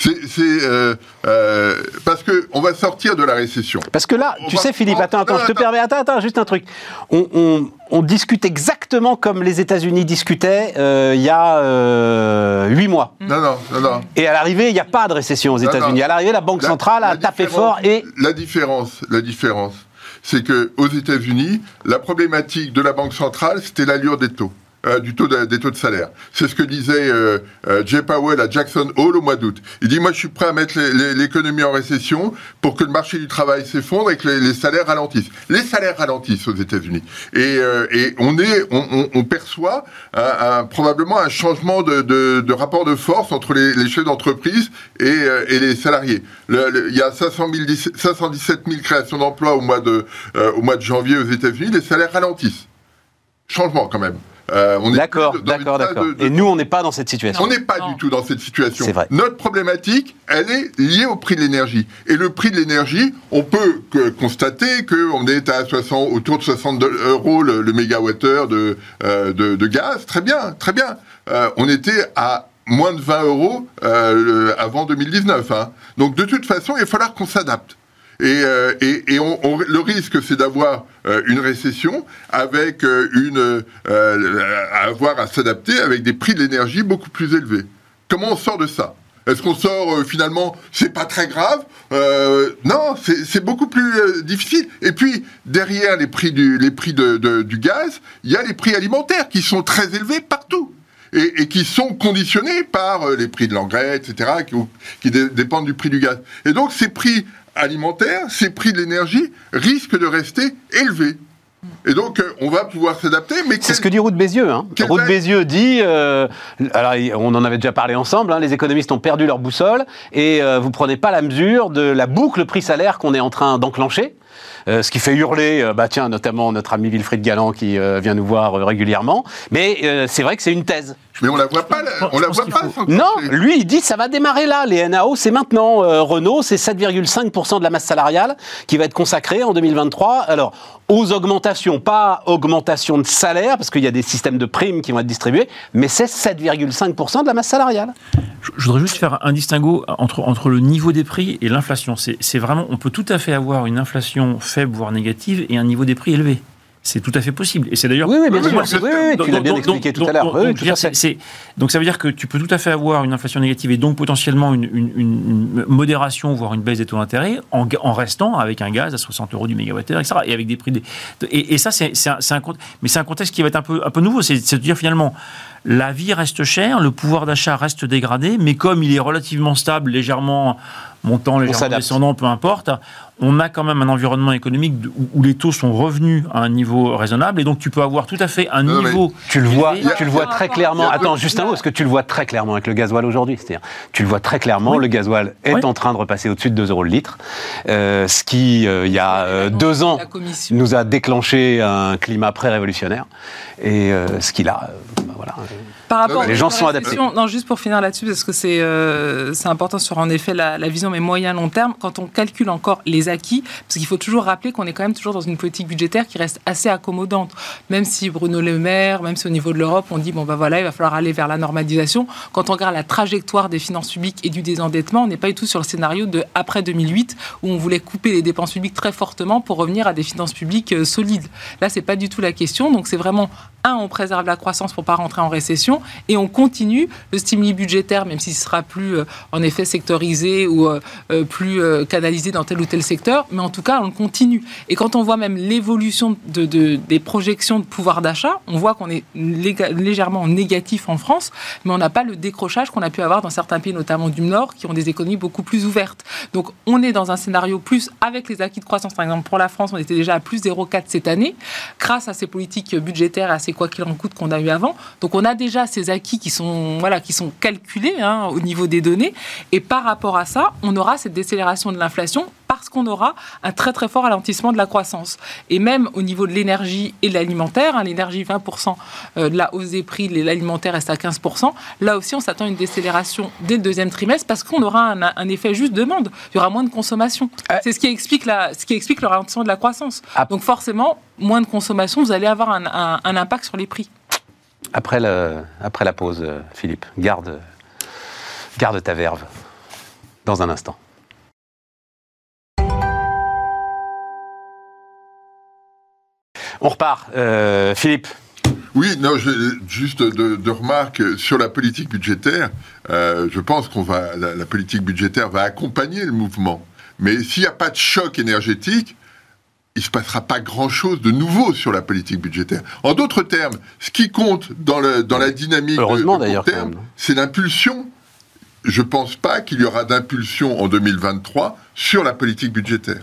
Speaker 3: C'est euh, euh, parce que on va sortir de la récession.
Speaker 1: Parce que là,
Speaker 3: On
Speaker 1: tu sais, Philippe, attends, attends, je te
Speaker 3: attends.
Speaker 1: permets, attends, attends, juste un truc. On, on- on discute exactement comme les États-Unis discutaient euh, il y a huit mois.
Speaker 3: Non, non, non, non.
Speaker 1: Et à l'arrivée, il n'y a pas de récession aux États-Unis. À l'arrivée, la Banque
Speaker 3: La-
Speaker 1: centrale a
Speaker 3: la
Speaker 1: tapé fort et.
Speaker 3: La différence, la différence, c'est que aux États-Unis, la problématique de la Banque centrale, c'était l'allure des taux. Euh, du taux de- des taux de salaire. C'est ce que disait euh, euh, Jay Powell à Jackson Hole au mois d'août. Il dit, moi je suis prêt à mettre l'économie en récession pour que le marché du travail s'effondre et que les, salaires ralentissent. Les salaires ralentissent aux États-Unis. Et, on, est, on, perçoit probablement un changement de, rapport de force entre les, chefs d'entreprise et, les salariés. Il y a 500 000 517 000 créations d'emplois au, au mois de janvier aux États-Unis. Les salaires ralentissent. Changement quand même. Euh, on est
Speaker 1: D'accord,
Speaker 3: plus dans une
Speaker 1: d'accord, d'accord.
Speaker 3: de- de-
Speaker 1: Et nous, on n'est pas dans cette situation.
Speaker 3: on n'est pas
Speaker 4: Non.
Speaker 3: du tout dans cette situation.
Speaker 1: C'est vrai.
Speaker 3: Notre problématique, elle est liée au prix de l'énergie. Et le prix de l'énergie, on peut que- constater qu'on est à 60, autour de 60 euros le, le mégawattheure de, euh, de, de gaz. Très bien, très bien. Euh, on était à moins de 20 euros euh, le- avant 2019. hein. Donc de toute façon, il va falloir qu'on s'adapte. Et, euh, et, et on- le risque, c'est d'avoir euh, une récession avec euh, une, avoir à s'adapter avec des prix de l'énergie beaucoup plus élevés. Comment on sort de ça? Est-ce qu'on sort finalement C'est pas très grave Non, c'est beaucoup plus difficile. Et puis derrière les prix du, les prix de- du gaz, il y a les prix alimentaires qui sont très élevés partout. Et, et qui sont conditionnés par les prix de l'engrais, etc., qui, qui dé- dépendent du prix du gaz. Et donc ces prix alimentaires, ces prix de l'énergie risquent de rester élevés. Et donc euh, on va pouvoir s'adapter, mais
Speaker 1: C'est
Speaker 3: quel-
Speaker 1: ce que dit Roux de Bézieux. Hein.
Speaker 3: Va-
Speaker 1: Bézieux dit, euh, alors on en avait déjà parlé ensemble, hein, les économistes ont perdu leur boussole et euh, vous prenez pas la mesure de la boucle prix-salaire qu'on est en train d'enclencher. Euh, ce qui fait hurler, euh, bah tiens, notamment notre ami Wilfried Galland qui euh, vient nous voir régulièrement. Mais c'est vrai que c'est une thèse.
Speaker 3: Mais on la voit pas, on la voit pas.
Speaker 1: Non, lui, il dit ça va démarrer là. Les NAO, c'est maintenant. Euh, Renault, c'est 7,5% de la masse salariale qui va être consacrée en 2023. Alors, aux augmentations, pas augmentation de salaire, parce qu'il y a des systèmes de primes qui vont être distribués, mais c'est 7,5% de la masse salariale.
Speaker 2: Je je voudrais juste faire un distinguo entre, entre le niveau des prix et l'inflation. C'est c'est vraiment, on peut tout à fait avoir une inflation faible, voire négative, et un niveau des prix élevé. C'est tout à fait possible. Et c'est d'ailleurs.
Speaker 1: Oui, oui, bien sûr.
Speaker 3: oui,
Speaker 1: Oui, tu l'as bien
Speaker 2: donc-
Speaker 1: expliqué
Speaker 2: donc-
Speaker 1: tout à l'heure.
Speaker 2: donc-
Speaker 1: Oui,
Speaker 2: ça veut dire que tu peux tout à fait avoir une inflation négative et donc potentiellement une, une- une- une modération, voire une baisse des taux d'intérêt, en, restant avec un gaz à 60 euros du mégawattheure, etc. Et avec des prix. Des, et, et ça, c'est un, un, mais c'est un contexte qui va être un peu, un peu nouveau. C'est c'est de dire finalement, la vie reste chère, le pouvoir d'achat reste dégradé, mais comme il est relativement stable, légèrement montant, légèrement descendant, peu importe, on a quand même un environnement économique où, où les taux sont revenus à un niveau raisonnable, et donc tu peux avoir tout à fait un
Speaker 3: Non,
Speaker 2: niveau.
Speaker 1: Tu le vois, tu le très clairement. Attends, juste un mot, parce que tu le vois très clairement avec le gasoil aujourd'hui. C'est-à-dire, tu le vois très clairement,
Speaker 2: Oui.
Speaker 1: le gasoil est
Speaker 2: Oui.
Speaker 1: en train de repasser au-dessus de 2 euros le litre, euh, ce qui, euh, il y a euh, deux ans, nous a déclenché un climat pré-révolutionnaire. Et euh, ce qu'il a, euh, bah, voilà.
Speaker 4: Par rapport
Speaker 3: Les
Speaker 1: gens sont
Speaker 4: Non, juste pour finir là-dessus, parce que c'est euh, important sur en effet la, la vision mais moyen-long terme, quand on calcule encore les acquis, parce qu'il faut toujours rappeler qu'on est quand même toujours dans une politique budgétaire qui reste assez accommodante. Même si Bruno Le Maire, même si au niveau de l'Europe, on dit bon ben voilà, il va falloir aller vers la normalisation. Quand on regarde la trajectoire des finances publiques et du désendettement, on n'est pas du tout sur le scénario de après 2008 où on voulait couper les dépenses publiques très fortement pour revenir à des finances publiques euh, solides. Là, c'est pas du tout la question. Donc c'est vraiment un, on préserve la croissance pour pas rentrer en récession, et on continue le stimuli budgétaire, même s'il sera plus euh, en effet sectorisé ou euh, euh, plus canalisé dans tel ou tel secteur, mais en tout cas on le continue. Et quand on voit même l'évolution de, de- des projections de pouvoir d'achat, on voit qu'on est légèrement négatif en France, mais on n'a pas le décrochage qu'on a pu avoir dans certains pays, notamment du Nord, qui ont des économies beaucoup plus ouvertes. Donc on est dans un scénario plus avec les acquis de croissance. Par exemple, pour la France, on était déjà à plus 0,4 cette année, grâce à ces politiques budgétaires, à ces quoi qu'il en coûte qu'on a eu avant. Donc on a déjà ces acquis qui sont, voilà, qui sont calculés hein, au niveau des données. Et par rapport à ça, on aura cette décélération de l'inflation parce qu'on aura un très très fort ralentissement de la croissance. Et même au niveau de l'énergie et de l'alimentaire, hein, l'énergie 20% euh, de la hausse des prix, l'alimentaire reste à 15%, là aussi on s'attend à une décélération dès le deuxième trimestre parce qu'on aura un, un effet juste demande. Il y aura moins de consommation. C'est ce qui explique, la, ce qui explique le ralentissement de la croissance.
Speaker 1: Ah.
Speaker 4: Donc forcément, moins de consommation, vous allez avoir un, un- un impact sur les prix.
Speaker 1: Après, le, après la pause, euh, Philippe, garde, garde ta verve dans un instant. On repart. Euh, Philippe,
Speaker 3: Oui, non, je- juste de, de remarques sur la politique budgétaire. euh, je pense qu'on va, la, la politique budgétaire va accompagner le mouvement. Mais s'il n'y a pas de choc énergétique, il ne se passera pas grand-chose de nouveau sur la politique budgétaire. En d'autres termes, ce qui compte dans, le, dans la dynamique
Speaker 1: Heureusement,
Speaker 3: de, de
Speaker 1: d'ailleurs,
Speaker 3: court
Speaker 1: quand
Speaker 3: terme, c'est l'impulsion. Je ne pense pas qu'il y aura d'impulsion en 2023 sur la politique budgétaire.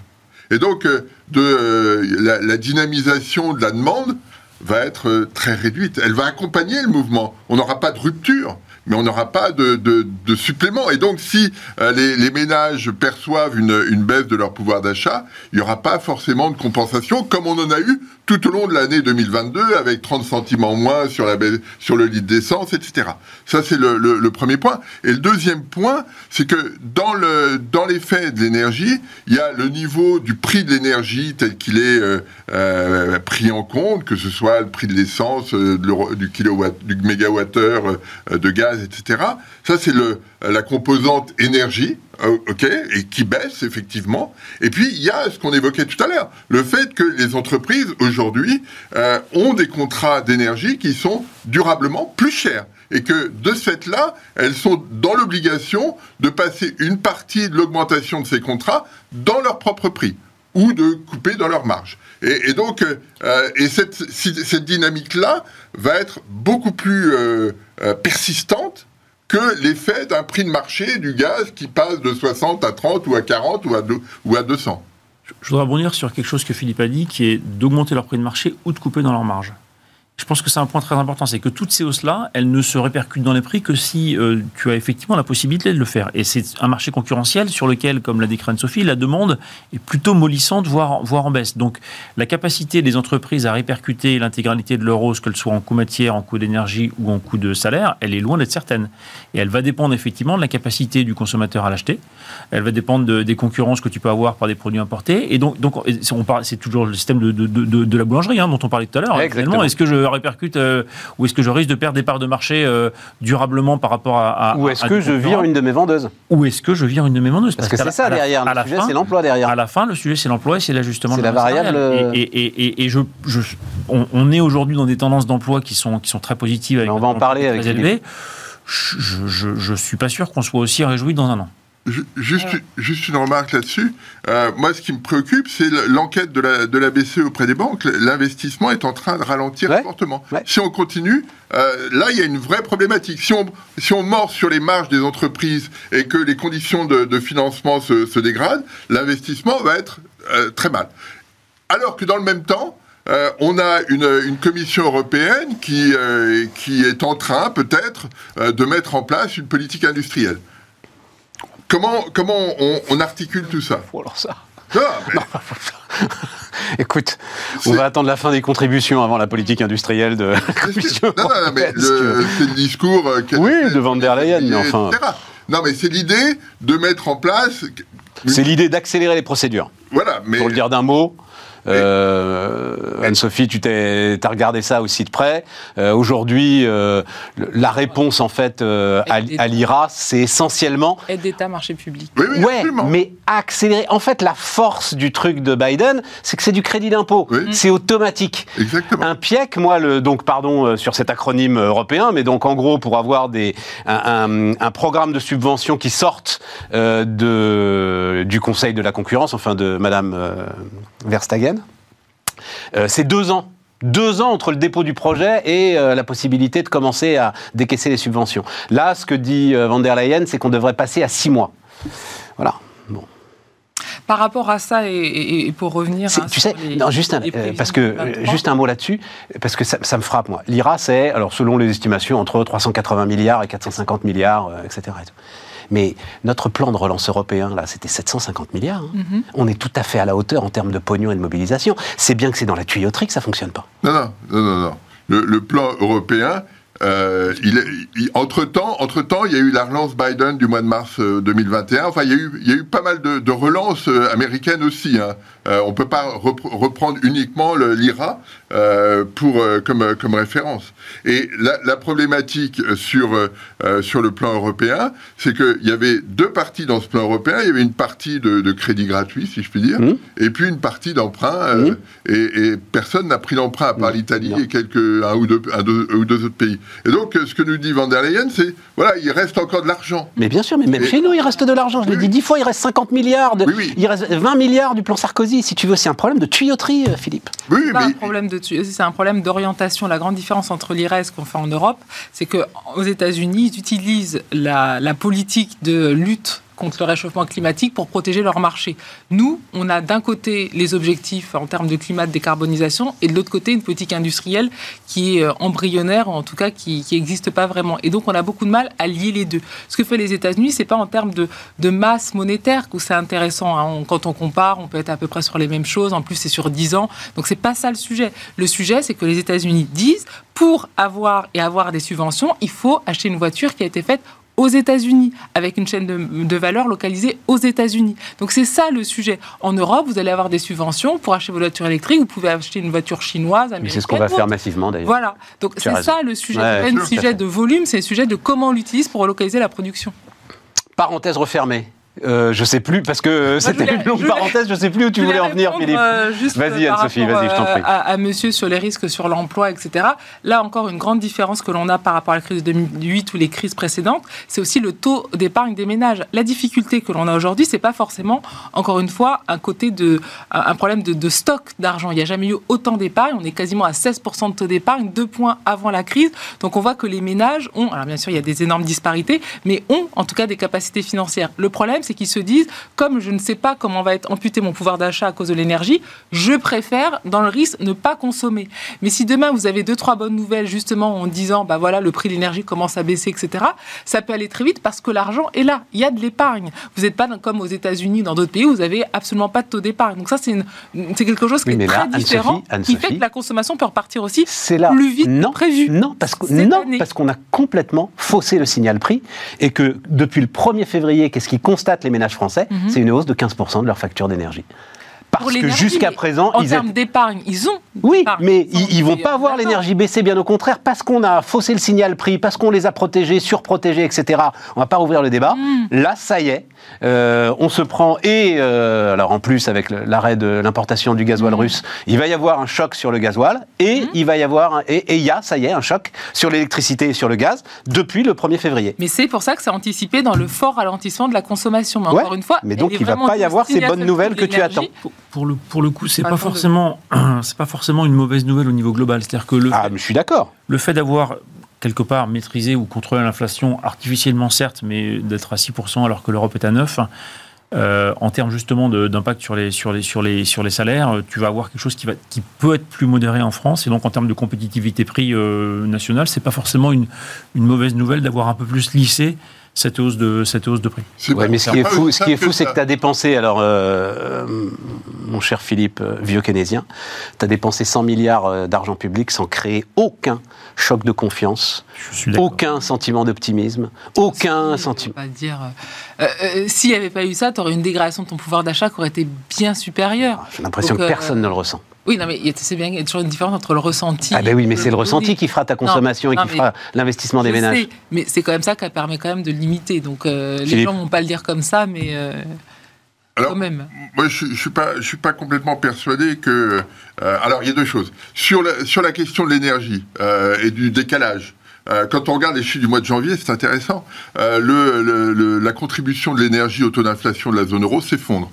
Speaker 3: Et donc, euh, euh, la, dynamisation de la demande va être euh, très réduite. Elle va accompagner le mouvement. On n'aura pas de rupture, mais on n'aura pas de, supplément. Et donc, si les, ménages perçoivent une baisse de leur pouvoir d'achat, il n'y aura pas forcément de compensation, comme on en a eu tout au long de l'année 2022, avec 30 centimes en moins sur, la sur le litre d'essence, etc. Ça, c'est le, le- le premier point. Et le deuxième point, c'est que dans, le, dans les faits de l'énergie, il y a le niveau du prix de l'énergie tel qu'il est euh, euh, pris en compte, que ce soit le prix de l'essence, euh, du kilowatt, du mégawattheure euh, de gaz, etc. Ça, c'est la composante énergie, ok, et qui baisse effectivement. Et puis il y a ce qu'on évoquait tout à l'heure, le fait que les entreprises aujourd'hui euh, ont des contrats d'énergie qui sont durablement plus chers. Et que de ce fait-là, elles sont dans l'obligation de passer une partie de l'augmentation de ces contrats dans leur propre prix ou de couper dans leur marge. Et, donc, euh, et cette, cette dynamique-là va être beaucoup plus euh, persistante que l'effet d'un prix de marché du gaz qui passe de 60 à 30 ou à 40 ou à, deux- ou à 200.
Speaker 2: Je voudrais rebondir sur quelque chose que Philippe a dit, qui est d'augmenter leur prix de marché ou de couper dans leur marge. Je pense que c'est un point très important, c'est que toutes ces hausses-là, elles ne se répercutent dans les prix que si euh, tu as effectivement la possibilité de le faire. Et c'est un marché concurrentiel sur lequel, comme l'a décrit Anne-Sophie, la demande est plutôt mollissante, voire, voire en baisse. Donc la capacité des entreprises à répercuter l'intégralité de leur hausse, qu'elle soit en coût matière, en coût d'énergie ou en coût de salaire, elle est loin d'être certaine. Et elle va dépendre effectivement de la capacité du consommateur à l'acheter. Elle va dépendre de- des concurrences que tu peux avoir par des produits importés. Et donc, donc c'est- on parle, c'est toujours le système de, de, de- la boulangerie hein, dont on parlait tout à l'heure.
Speaker 1: Exactement.
Speaker 2: Est-ce que je répercute euh, ou est-ce que je risque de perdre des parts de marché euh, durablement par rapport à. à
Speaker 1: Ou est-ce que je vire une de mes vendeuses
Speaker 2: Ou est-ce que je vire une de mes vendeuses
Speaker 1: Parce que c'est ça
Speaker 2: la-
Speaker 1: derrière. Le sujet, c'est l'emploi derrière.
Speaker 2: à la fin, le sujet, c'est l'emploi et c'est l'ajustement
Speaker 1: C'est
Speaker 2: de
Speaker 1: la variable, euh,
Speaker 2: Et, et- et- je, je- on, on est aujourd'hui dans des tendances d'emploi qui sont, qui sont très positives. Avec
Speaker 1: on va en parler avec
Speaker 2: très
Speaker 1: Philippe.
Speaker 2: élevé. Je, je, je suis pas sûr qu'on soit aussi réjoui dans un an.
Speaker 3: Ju- Juste, juste une remarque là-dessus. Euh, moi, ce qui me préoccupe, c'est le- l'enquête de la, de la BCE auprès des banques. L'investissement est en train de ralentir
Speaker 1: Ouais.
Speaker 3: fortement.
Speaker 1: Ouais.
Speaker 3: Si on continue, euh, là, il y a une vraie problématique. Si on, si on mord sur les marges des entreprises et que les conditions de, de financement se, se dégradent, l'investissement va être euh, très mal. Alors que dans le même temps, euh, on a une, une commission européenne qui, euh, qui est en train, peut-être, euh, de mettre en place une politique industrielle. Comment, comment on, on articule tout ça
Speaker 1: Oh, alors ça.
Speaker 3: Non, mais
Speaker 1: Écoute, on va attendre la fin des contributions avant la politique industrielle de la Commission
Speaker 3: non, non, non, mais c'est le discours. euh,
Speaker 1: Oui, de Van der Leyen, mais
Speaker 3: etc.
Speaker 1: enfin.
Speaker 3: Non, mais c'est l'idée de mettre en place.
Speaker 1: C'est l'idée d'accélérer les procédures.
Speaker 3: Voilà, mais.
Speaker 1: Pour le dire d'un mot, euh, Anne-Sophie, tu t'es, as regardé ça aussi de près. Euh, Aujourd'hui, euh, la réponse en fait euh, à, à l'IRA, c'est essentiellement
Speaker 4: Aide d'État, marché public.
Speaker 3: Oui, oui,
Speaker 1: Ouais, mais accélérer. En fait, la force du truc de Biden, c'est que c'est du crédit d'impôt.
Speaker 3: Oui.
Speaker 1: C'est automatique.
Speaker 3: Exactement.
Speaker 1: Un PIEC, moi, le, donc pardon euh, sur cet acronyme européen, mais donc en gros pour avoir des, un, un- un programme de subvention qui sorte euh, de, du Conseil de la concurrence, enfin de Madame euh, Verstagen, euh, c'est deux ans. Deux ans entre le dépôt du projet et euh, la possibilité de commencer à décaisser les subventions. Là, ce que dit euh, Van der Leyen, c'est qu'on devrait passer à six mois. Voilà. Bon.
Speaker 4: Par rapport à ça, et, et- et pour revenir. Hein,
Speaker 1: tu sais,
Speaker 4: les-
Speaker 1: non, juste un, euh, parce que
Speaker 4: 2023,
Speaker 1: juste un mot là-dessus, parce que ça, ça me frappe moi. L'IRA, c'est alors selon les estimations entre 380 milliards et 450 milliards, etc. et tout. Mais notre plan de relance européen, là, c'était 750 milliards. hein.
Speaker 4: Mhm.
Speaker 1: On est tout à fait à la hauteur en termes de pognon et de mobilisation. C'est bien que c'est dans la tuyauterie que ça fonctionne pas.
Speaker 3: Non, non, non, non. non. Le, le plan européen, euh, il, est- il- entre-temps, entre-temps, il y a eu la relance Biden du mois de mars euh, 2021. Enfin, il y a eu, il y a eu pas mal de, de relances euh, américaines aussi. Hein. Euh, on ne peut pas repr- reprendre uniquement l'IRA euh, pour, euh, comme, euh, comme référence. Et la, la problématique euh, sur, euh, euh, sur le plan européen, c'est qu'il y avait deux parties dans ce plan européen. Il y avait une partie de, de crédit gratuit, si je puis dire,
Speaker 1: Mhm.
Speaker 3: et puis une partie d'emprunt. euh,
Speaker 1: Mhm.
Speaker 3: et, et personne n'a pris l'emprunt à part
Speaker 1: Mhm.
Speaker 3: l'Italie et quelques, un, ou deux, un, deux- un ou deux autres pays. Et donc, euh, ce que nous dit Van der Leyen, c'est voilà, il reste encore de l'argent.
Speaker 1: Mais bien sûr, mais même
Speaker 3: Et-
Speaker 1: chez nous, il reste de l'argent. Je l'ai
Speaker 3: Oui,
Speaker 1: dit
Speaker 3: oui.
Speaker 1: dix fois, il reste 50 milliards. De,
Speaker 3: Oui, oui.
Speaker 1: Il reste 20 milliards du plan Sarkozy. Si tu veux, c'est un problème de tuyauterie, euh, Philippe.
Speaker 3: Oui,
Speaker 4: C'est un problème de tu- c'est un problème d'orientation. La grande différence entre ce qu'on fait en Europe, c'est que aux États-Unis, ils utilisent la, la politique de lutte contre le réchauffement climatique pour protéger leur marché. Nous, on a d'un côté les objectifs en termes de climat de décarbonisation et de l'autre côté une politique industrielle qui est euh, embryonnaire, en tout cas qui n'existe pas vraiment. Et donc on a beaucoup de mal à lier les deux. Ce que fait les États-Unis, c'est pas en termes de, masse monétaire que c'est intéressant. hein. Quand on compare, on peut être à peu près sur les mêmes choses. En plus, c'est sur 10 ans. Donc c'est pas ça le sujet. Le sujet, c'est que les États-Unis disent pour avoir et avoir des subventions, il faut acheter une voiture qui a été faite aux États-Unis, avec une chaîne de, de valeur localisée aux États-Unis. Donc c'est ça le sujet. En Europe, vous allez avoir des subventions pour acheter vos voitures électriques. Vous pouvez acheter une voiture chinoise, américaine.
Speaker 1: Mais c'est ce qu'on va faire massivement, d'ailleurs.
Speaker 4: Voilà. Donc c'est
Speaker 1: raison.
Speaker 4: ça le sujet.
Speaker 1: Ouais,
Speaker 4: c'est pas un sujet de volume, c'est un sujet de comment on l'utilise pour relocaliser la production.
Speaker 1: Parenthèse refermée. Euh, je sais plus, parce que c'était
Speaker 4: voulais-
Speaker 1: une longue
Speaker 4: je
Speaker 1: parenthèse, je sais plus où tu voulais en venir, Philippe.
Speaker 4: euh,
Speaker 1: Vas-y,
Speaker 4: euh,
Speaker 1: Anne-Sophie, vas-y, je t'en
Speaker 4: euh,
Speaker 1: prie.
Speaker 4: À, à monsieur sur les risques sur l'emploi, etc. Là, encore une grande différence que l'on a par rapport à la crise de 2008 ou les crises précédentes, c'est aussi le taux d'épargne des ménages. La difficulté que l'on a aujourd'hui, c'est pas forcément, encore une fois, un côté de, un problème de, de stock d'argent. Il n'y a jamais eu autant d'épargne. On est quasiment à 16% de taux d'épargne, deux points avant la crise. Donc, on voit que les ménages ont, alors bien sûr, il y a des énormes disparités, mais ont en tout cas des capacités financières. Le problème, c'est qu'ils se disent, comme je ne sais pas comment va être amputé mon pouvoir d'achat à cause de l'énergie, je préfère, dans le risque, ne pas consommer. Mais si demain vous avez deux, trois bonnes nouvelles, justement, en disant, bah voilà, le prix de l'énergie commence à baisser, etc., ça peut aller très vite parce que l'argent est là. Il y a de l'épargne. Vous n'êtes pas comme aux États-Unis, dans d'autres pays, où vous avez absolument pas de taux d'épargne. Donc ça, c'est une- c'est quelque chose qui
Speaker 1: Oui,
Speaker 4: est
Speaker 1: là,
Speaker 4: très différent, qui fait que la consommation peut repartir aussi
Speaker 1: C'est là.
Speaker 4: plus vite
Speaker 1: non,
Speaker 4: que prévu.
Speaker 1: Non, parce que- non, parce qu'on a complètement faussé le signal prix et que depuis le 1er février, qu'est-ce qui constate les ménages français
Speaker 4: Mhm.
Speaker 1: C'est une hausse de 15% de leur facture d'énergie. Parce que jusqu'à présent,
Speaker 4: En
Speaker 1: ils
Speaker 4: termes
Speaker 1: étaient-
Speaker 4: d'épargne, ils ont.
Speaker 1: Oui, mais ils, ils vont pas voir
Speaker 4: d'accord.
Speaker 1: l'énergie baisser, bien au contraire, parce qu'on a faussé le signal prix, parce qu'on les a protégés, surprotégés, etc. On va pas rouvrir le débat.
Speaker 4: Mm.
Speaker 1: Là, ça y est, euh, on se prend et euh, alors en plus avec l'arrêt de l'importation du gasoil
Speaker 4: Mm.
Speaker 1: russe, il va y avoir un choc sur le gasoil et
Speaker 4: Mm.
Speaker 1: il va y avoir un- et il y a, ça y est, un choc sur l'électricité et sur le gaz depuis le 1er février.
Speaker 4: Mais c'est pour ça que c'est anticipé dans le fort ralentissement de la consommation. Mais
Speaker 1: Ouais,
Speaker 4: encore une fois,
Speaker 1: mais donc il va
Speaker 4: vraiment
Speaker 1: pas y avoir ces bonnes nouvelles que tu attends.
Speaker 2: Pour, le, pour le coup, c'est pas
Speaker 4: de-
Speaker 2: c'est pas forcément une mauvaise nouvelle au niveau global. C'est-à-dire que le,
Speaker 1: Ah, mais je suis d'accord.
Speaker 2: le fait d'avoir quelque part maîtrisé ou contrôlé l'inflation artificiellement certes, mais d'être à 6% alors que l'Europe est à 9, euh, en termes justement d'impact sur les, sur, les, sur, les, sur les salaires, euh, tu vas avoir quelque chose qui, va, qui peut être plus modéré en France. Et donc en termes de compétitivité prix euh, nationale, c'est pas forcément une, une mauvaise nouvelle d'avoir un peu plus lissé cette hausse de, cette hausse de prix.
Speaker 1: Ouais,
Speaker 3: pas-
Speaker 1: mais ce qui est fou, ce qui est fou, c'est que tu as dépensé, alors, euh, euh, mon cher Philippe, euh, vieux keynésien, tu as dépensé 100 milliards d'argent public sans créer aucun choc de confiance,
Speaker 2: Je suis d'accord.
Speaker 1: aucun sentiment d'optimisme, aucun
Speaker 4: Si,
Speaker 1: sentiment.
Speaker 4: pas dire. euh, euh, euh, S'il n'y avait pas eu ça, tu aurais une dégradation de ton pouvoir d'achat qui aurait été bien supérieure.
Speaker 1: J'ai l'impression que
Speaker 4: euh,
Speaker 1: personne ne le ressent.
Speaker 4: Oui, non, mais il y a- c'est bien, il y a toujours une différence entre le ressenti.
Speaker 1: Ah ben oui, mais c'est le ressenti qui fera ta consommation et
Speaker 4: non,
Speaker 1: qui fera l'investissement des ménages.
Speaker 4: sais, mais c'est quand même ça qui permet quand même de limiter. Donc euh, les
Speaker 1: Philippe.
Speaker 4: gens vont pas le dire comme ça, mais euh,
Speaker 3: Alors,
Speaker 4: quand même.
Speaker 3: Moi, je, je suis pas, je suis pas complètement persuadé que. euh, alors, il y a deux choses sur la, sur la question de l'énergie euh, et du décalage. euh, quand on regarde les chiffres du mois de janvier, c'est intéressant. Euh, le, le- le- la contribution de l'énergie au taux d'inflation de la zone euro s'effondre.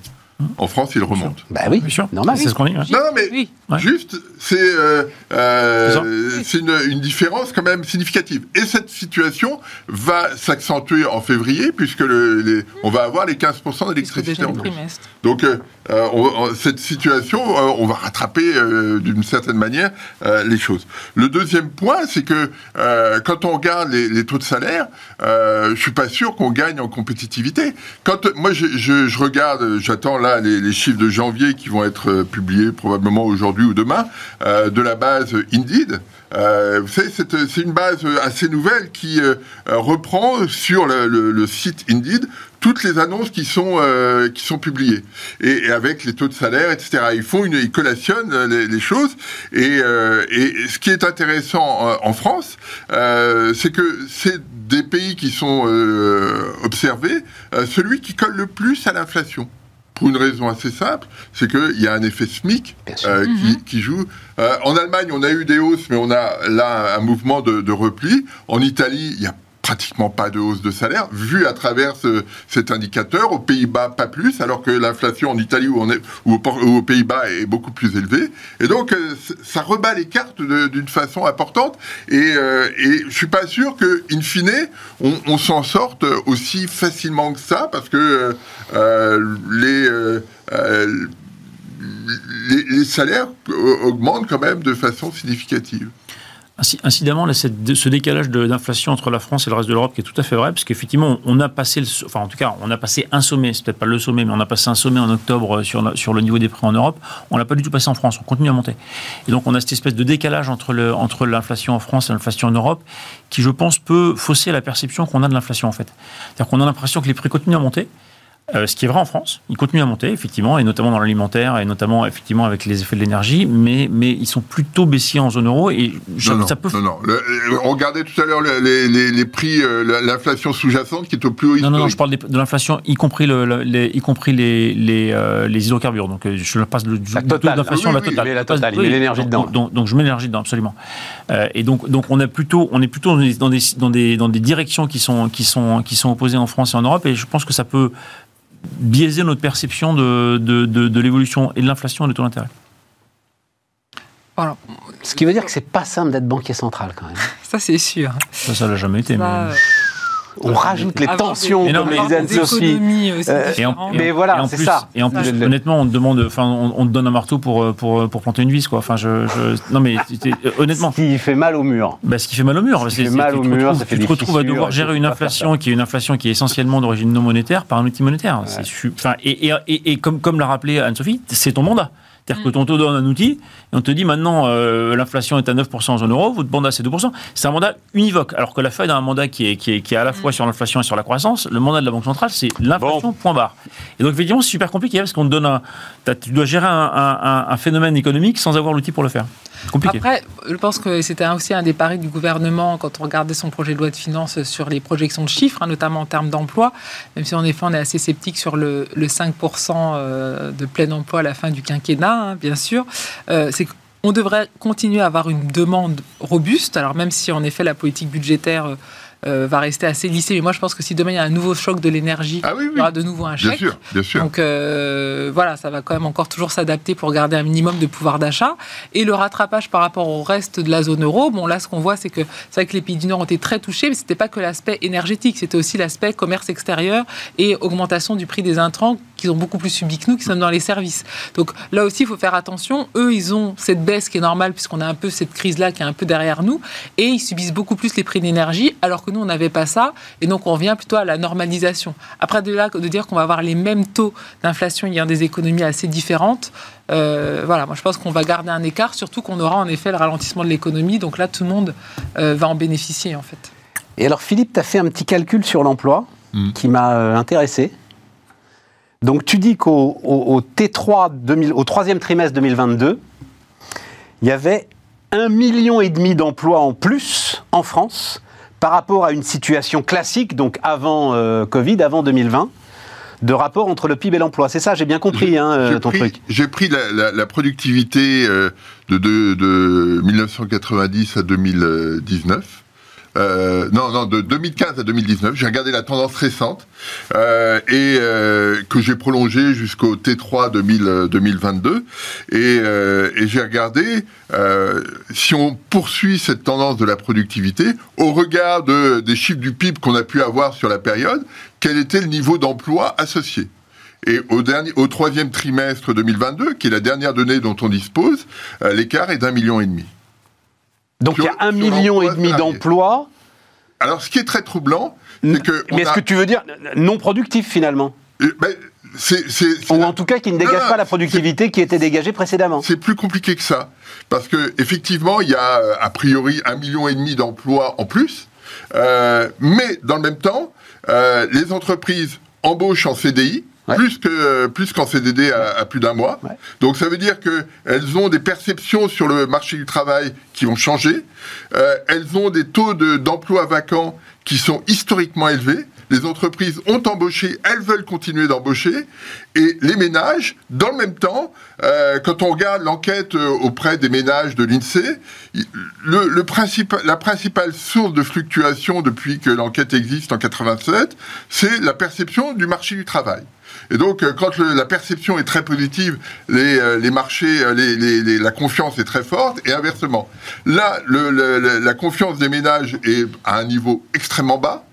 Speaker 3: En France, il remonte.
Speaker 1: Bah oui,
Speaker 2: Bien sûr.
Speaker 1: normal.
Speaker 2: C'est ce qu'on dit. ouais.
Speaker 3: Non, non, mais
Speaker 4: Oui.
Speaker 3: Juste, c'est euh, euh, une, une différence quand même significative. Et cette situation va s'accentuer en février, puisque le, les- on va avoir les 15%
Speaker 4: Puisque
Speaker 3: d'électricité en plus.
Speaker 4: trimestre.
Speaker 3: Donc, euh, euh, on- on- cette situation, euh, on va rattraper euh, d'une certaine manière euh, les choses. Le deuxième point, c'est que euh, quand on regarde les, les taux de salaire, euh, je suis pas sûr qu'on gagne en compétitivité. Quand moi, je, je- je regarde, j'attends là les, chiffres de janvier qui vont être euh, publiés probablement aujourd'hui ou demain euh, de la base Indeed. Euh, c'est c'est une base assez nouvelle qui euh, euh, reprend sur le, site Indeed toutes les annonces qui sont euh, qui sont publiées et, avec les taux de salaire, etc. Ils font ils collationnent euh, les, choses et, euh, ce qui est intéressant euh, en France, euh, c'est que c'est des pays qui sont euh, observés, euh, celui qui colle le plus à l'inflation. Pour une raison assez simple, c'est qu'il y a un effet SMIC euh, qui, qui, joue. Euh, en Allemagne, on a eu des hausses, mais on a là un mouvement de, de repli. En Italie, il y a pratiquement pas de hausse de salaire, vu à travers cet indicateur. Aux Pays-Bas, pas plus, alors que l'inflation en Italie ou, aux Pays-Bas est beaucoup plus élevée. Et donc, euh, ça rebat les cartes d'une façon importante. Et, euh, je suis pas sûr que, in fine, on, s'en sorte aussi facilement que ça, parce que euh, les salaires augmentent quand même de façon significative.
Speaker 2: Incidemment, ce décalage d'inflation entre la France et le reste de l'Europe qui est tout à fait vrai, parce qu'effectivement, on a passé, enfin en tout cas, on a passé un sommet, c'est peut-être pas le sommet, mais on a passé un sommet en octobre sur, sur le niveau des prix en Europe. On l'a pas du tout passé en France, on continue à monter. Et donc, on a cette espèce de décalage entre l'inflation en France et l'inflation en Europe, qui, je pense, peut fausser la perception qu'on a de l'inflation en fait. C'est-à-dire qu'on a l'impression que les prix continuent à monter. Euh, ce qui est vrai en France, ils continuent à monter, effectivement, et notamment dans l'alimentaire, et notamment, effectivement, avec les effets de l'énergie, mais, mais ils sont plutôt baissiers en zone euro, et
Speaker 3: je, non, ça peut... Non, non, on regardait tout à l'heure les, les, les, prix, euh, l'inflation sous-jacente qui est au plus haut
Speaker 2: Non, non, non, je parle de l'inflation, y compris, le, les, y compris les, les, euh, les hydrocarbures, donc je passe le,
Speaker 1: la totale, l'inflation, ah, oui, la totale. Oui, la totale, il met l'énergie dedans.
Speaker 2: Donc, donc, je mets l'énergie dedans, absolument. Euh, et donc, donc on, a plutôt, on est plutôt dans des, dans des, dans des, dans des directions qui sont, qui, sont, qui sont opposées en France et en Europe, et je pense que ça peut biaiser notre perception de, de, de, l'évolution et de l'inflation et des taux d'intérêt.
Speaker 1: Voilà. Ce qui veut dire que c'est pas simple d'être banquier central quand même.
Speaker 4: Ça c'est sûr.
Speaker 2: Ça, ça l'a jamais été. mais... Euh,
Speaker 1: on rajoute les tensions,
Speaker 2: mais
Speaker 1: non, mais
Speaker 2: comme
Speaker 1: Sophie.
Speaker 2: Euh, mais voilà, c'est ça. Et en plus, honnêtement, on te demande, enfin, on, te donne un marteau pour, pour, pour planter une vis, quoi. Enfin, je, non, mais honnêtement.
Speaker 1: Ce qui fait mal au mur.
Speaker 2: Bah, ce qui fait mal au mur.
Speaker 1: Ce qui fait mal au mur,
Speaker 2: ça fait Tu te retrouves à devoir gérer une inflation qui est une inflation qui est essentiellement d'origine non monétaire par un outil monétaire. Enfin, et, et, et, et, comme, comme l'a rappelé Anne-Sophie, c'est ton mandat. C'est-à-dire que on te donne un outil et on te dit maintenant euh, l'inflation est à 9% en zone euro, votre mandat c'est 2%. C'est un mandat univoque. Alors que la Fed a un mandat qui est, qui est, qui est à la fois mm. sur l'inflation et sur la croissance. Le mandat de la Banque centrale, c'est l'inflation, point barre. Et donc effectivement, c'est super compliqué parce qu'on te donne un. Tu dois gérer un, un, un phénomène économique sans avoir l'outil pour le faire.
Speaker 4: Après, je pense que c'était aussi un des paris du gouvernement quand on regardait son projet de loi de finances sur les projections de chiffres, hein, notamment en termes d'emploi, même si en effet on est assez sceptique sur le, 5% euh, de plein emploi à la fin du quinquennat, hein, bien sûr. Euh, c'est qu'on devrait continuer à avoir une demande robuste, alors même si en effet la politique budgétaire euh, va rester assez lissé. Mais moi, je pense que si demain il y a un nouveau choc de l'énergie,
Speaker 3: ah il
Speaker 4: y aura de nouveau un chèque.
Speaker 3: Bien sûr, bien sûr.
Speaker 4: Donc euh, voilà, ça va quand même encore toujours s'adapter pour garder un minimum de pouvoir d'achat. Et le rattrapage par rapport au reste de la zone euro, bon là, ce qu'on voit, c'est que c'est vrai que les pays du Nord ont été très touchés, mais c'était pas que l'aspect énergétique, c'était aussi l'aspect commerce extérieur et augmentation du prix des intrants qu'ils ont beaucoup plus subi que nous, qui sommes dans les services. Donc là aussi, il faut faire attention. Eux, ils ont cette baisse qui est normale puisqu'on a un peu cette crise-là qui est un peu derrière nous, et ils subissent beaucoup plus les prix d'énergie, alors que nous, on n'avait pas ça. Et donc, on revient plutôt à la normalisation. Après, de là, de dire qu'on va avoir les mêmes taux d'inflation il y a des économies assez différentes, euh, voilà, moi je pense qu'on va garder un écart, surtout qu'on aura en effet le ralentissement de l'économie. Donc là, tout le monde euh, va en bénéficier en fait.
Speaker 1: Et alors, Philippe, tu as fait un petit calcul sur l'emploi hmm. qui m'a euh, intéressé. Donc, tu dis qu'au T3 2000, au troisième trimestre 2022, il y avait un million et demi d'emplois en plus en France par rapport à une situation classique, donc avant euh, Covid, avant 2020 de rapport entre le PIB et l'emploi. C'est ça, j'ai bien compris hein, euh, ton truc.
Speaker 3: J'ai pris la, productivité euh, de, de, de, 1990 à 2019. Euh, non, non, de 2015 à 2019. J'ai regardé la tendance récente euh, et euh, que j'ai prolongée jusqu'au T3 2000, 2022. Et, et j'ai regardé si on poursuit cette tendance de la productivité au regard de, des chiffres du PIB qu'on a pu avoir sur la période, quel était le niveau d'emploi associé? Et au, dernier, au troisième trimestre 2022, qui est la dernière donnée dont on dispose, l'écart est d'un million et demi.
Speaker 1: Donc il y a un million et demi d'emplois.
Speaker 3: Alors ce qui est très troublant, c'est que...
Speaker 1: Mais est-ce que tu veux dire non productif finalement euh, ben, Ou en tout cas qui ne dégage pas la productivité qui était dégagée précédemment.
Speaker 3: C'est plus compliqué que ça. Parce que effectivement, il y a euh, a priori un million et demi d'emplois en plus. Euh, mais dans le même temps, les entreprises embauchent en CDI, plus que plus qu'en CDD à, plus d'un mois. Donc ça veut dire que elles ont des perceptions sur le marché du travail qui vont changer. Euh, elles ont des taux d'emploi vacants qui sont historiquement élevés. Les entreprises ont embauché, elles veulent continuer d'embaucher, et les ménages, dans le même temps, euh, quand on regarde l'enquête euh, auprès des ménages de l'INSEE, la principale source de fluctuation depuis que l'enquête existe en 87, c'est la perception du marché du travail. Et donc, euh, quand la perception est très positive, les, marchés, la confiance est très forte, et inversement. Là, la confiance des ménages est à un niveau extrêmement bas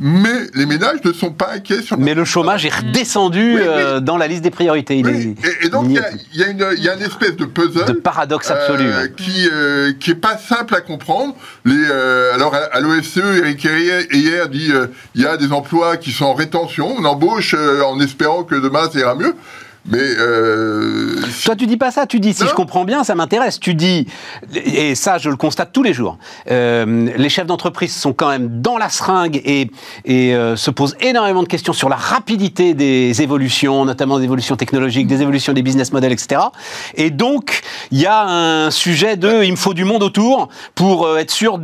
Speaker 3: mais les ménages ne sont pas inquiets sur.
Speaker 1: Mais le chômage est redescendu euh, dans la liste des priorités.
Speaker 3: et, donc il y, a, une, espèce de puzzle,
Speaker 1: de paradoxe absolu,
Speaker 3: euh, qui euh, qui est pas simple à comprendre. Les, alors à, l'OFCE, Eric hier dit il y a des emplois qui sont en rétention, on embauche en espérant que demain ça ira mieux. Mais euh...
Speaker 1: toi, tu dis pas ça. Tu dis, si je comprends bien, ça m'intéresse. Tu dis, et ça, je le constate tous les jours. Euh, les chefs d'entreprise sont quand même dans la seringue et, et euh, se posent énormément de questions sur la rapidité des évolutions, notamment des évolutions technologiques, des évolutions des business models, etc. Et donc, il y a un sujet de, il me faut du monde autour pour être sûr,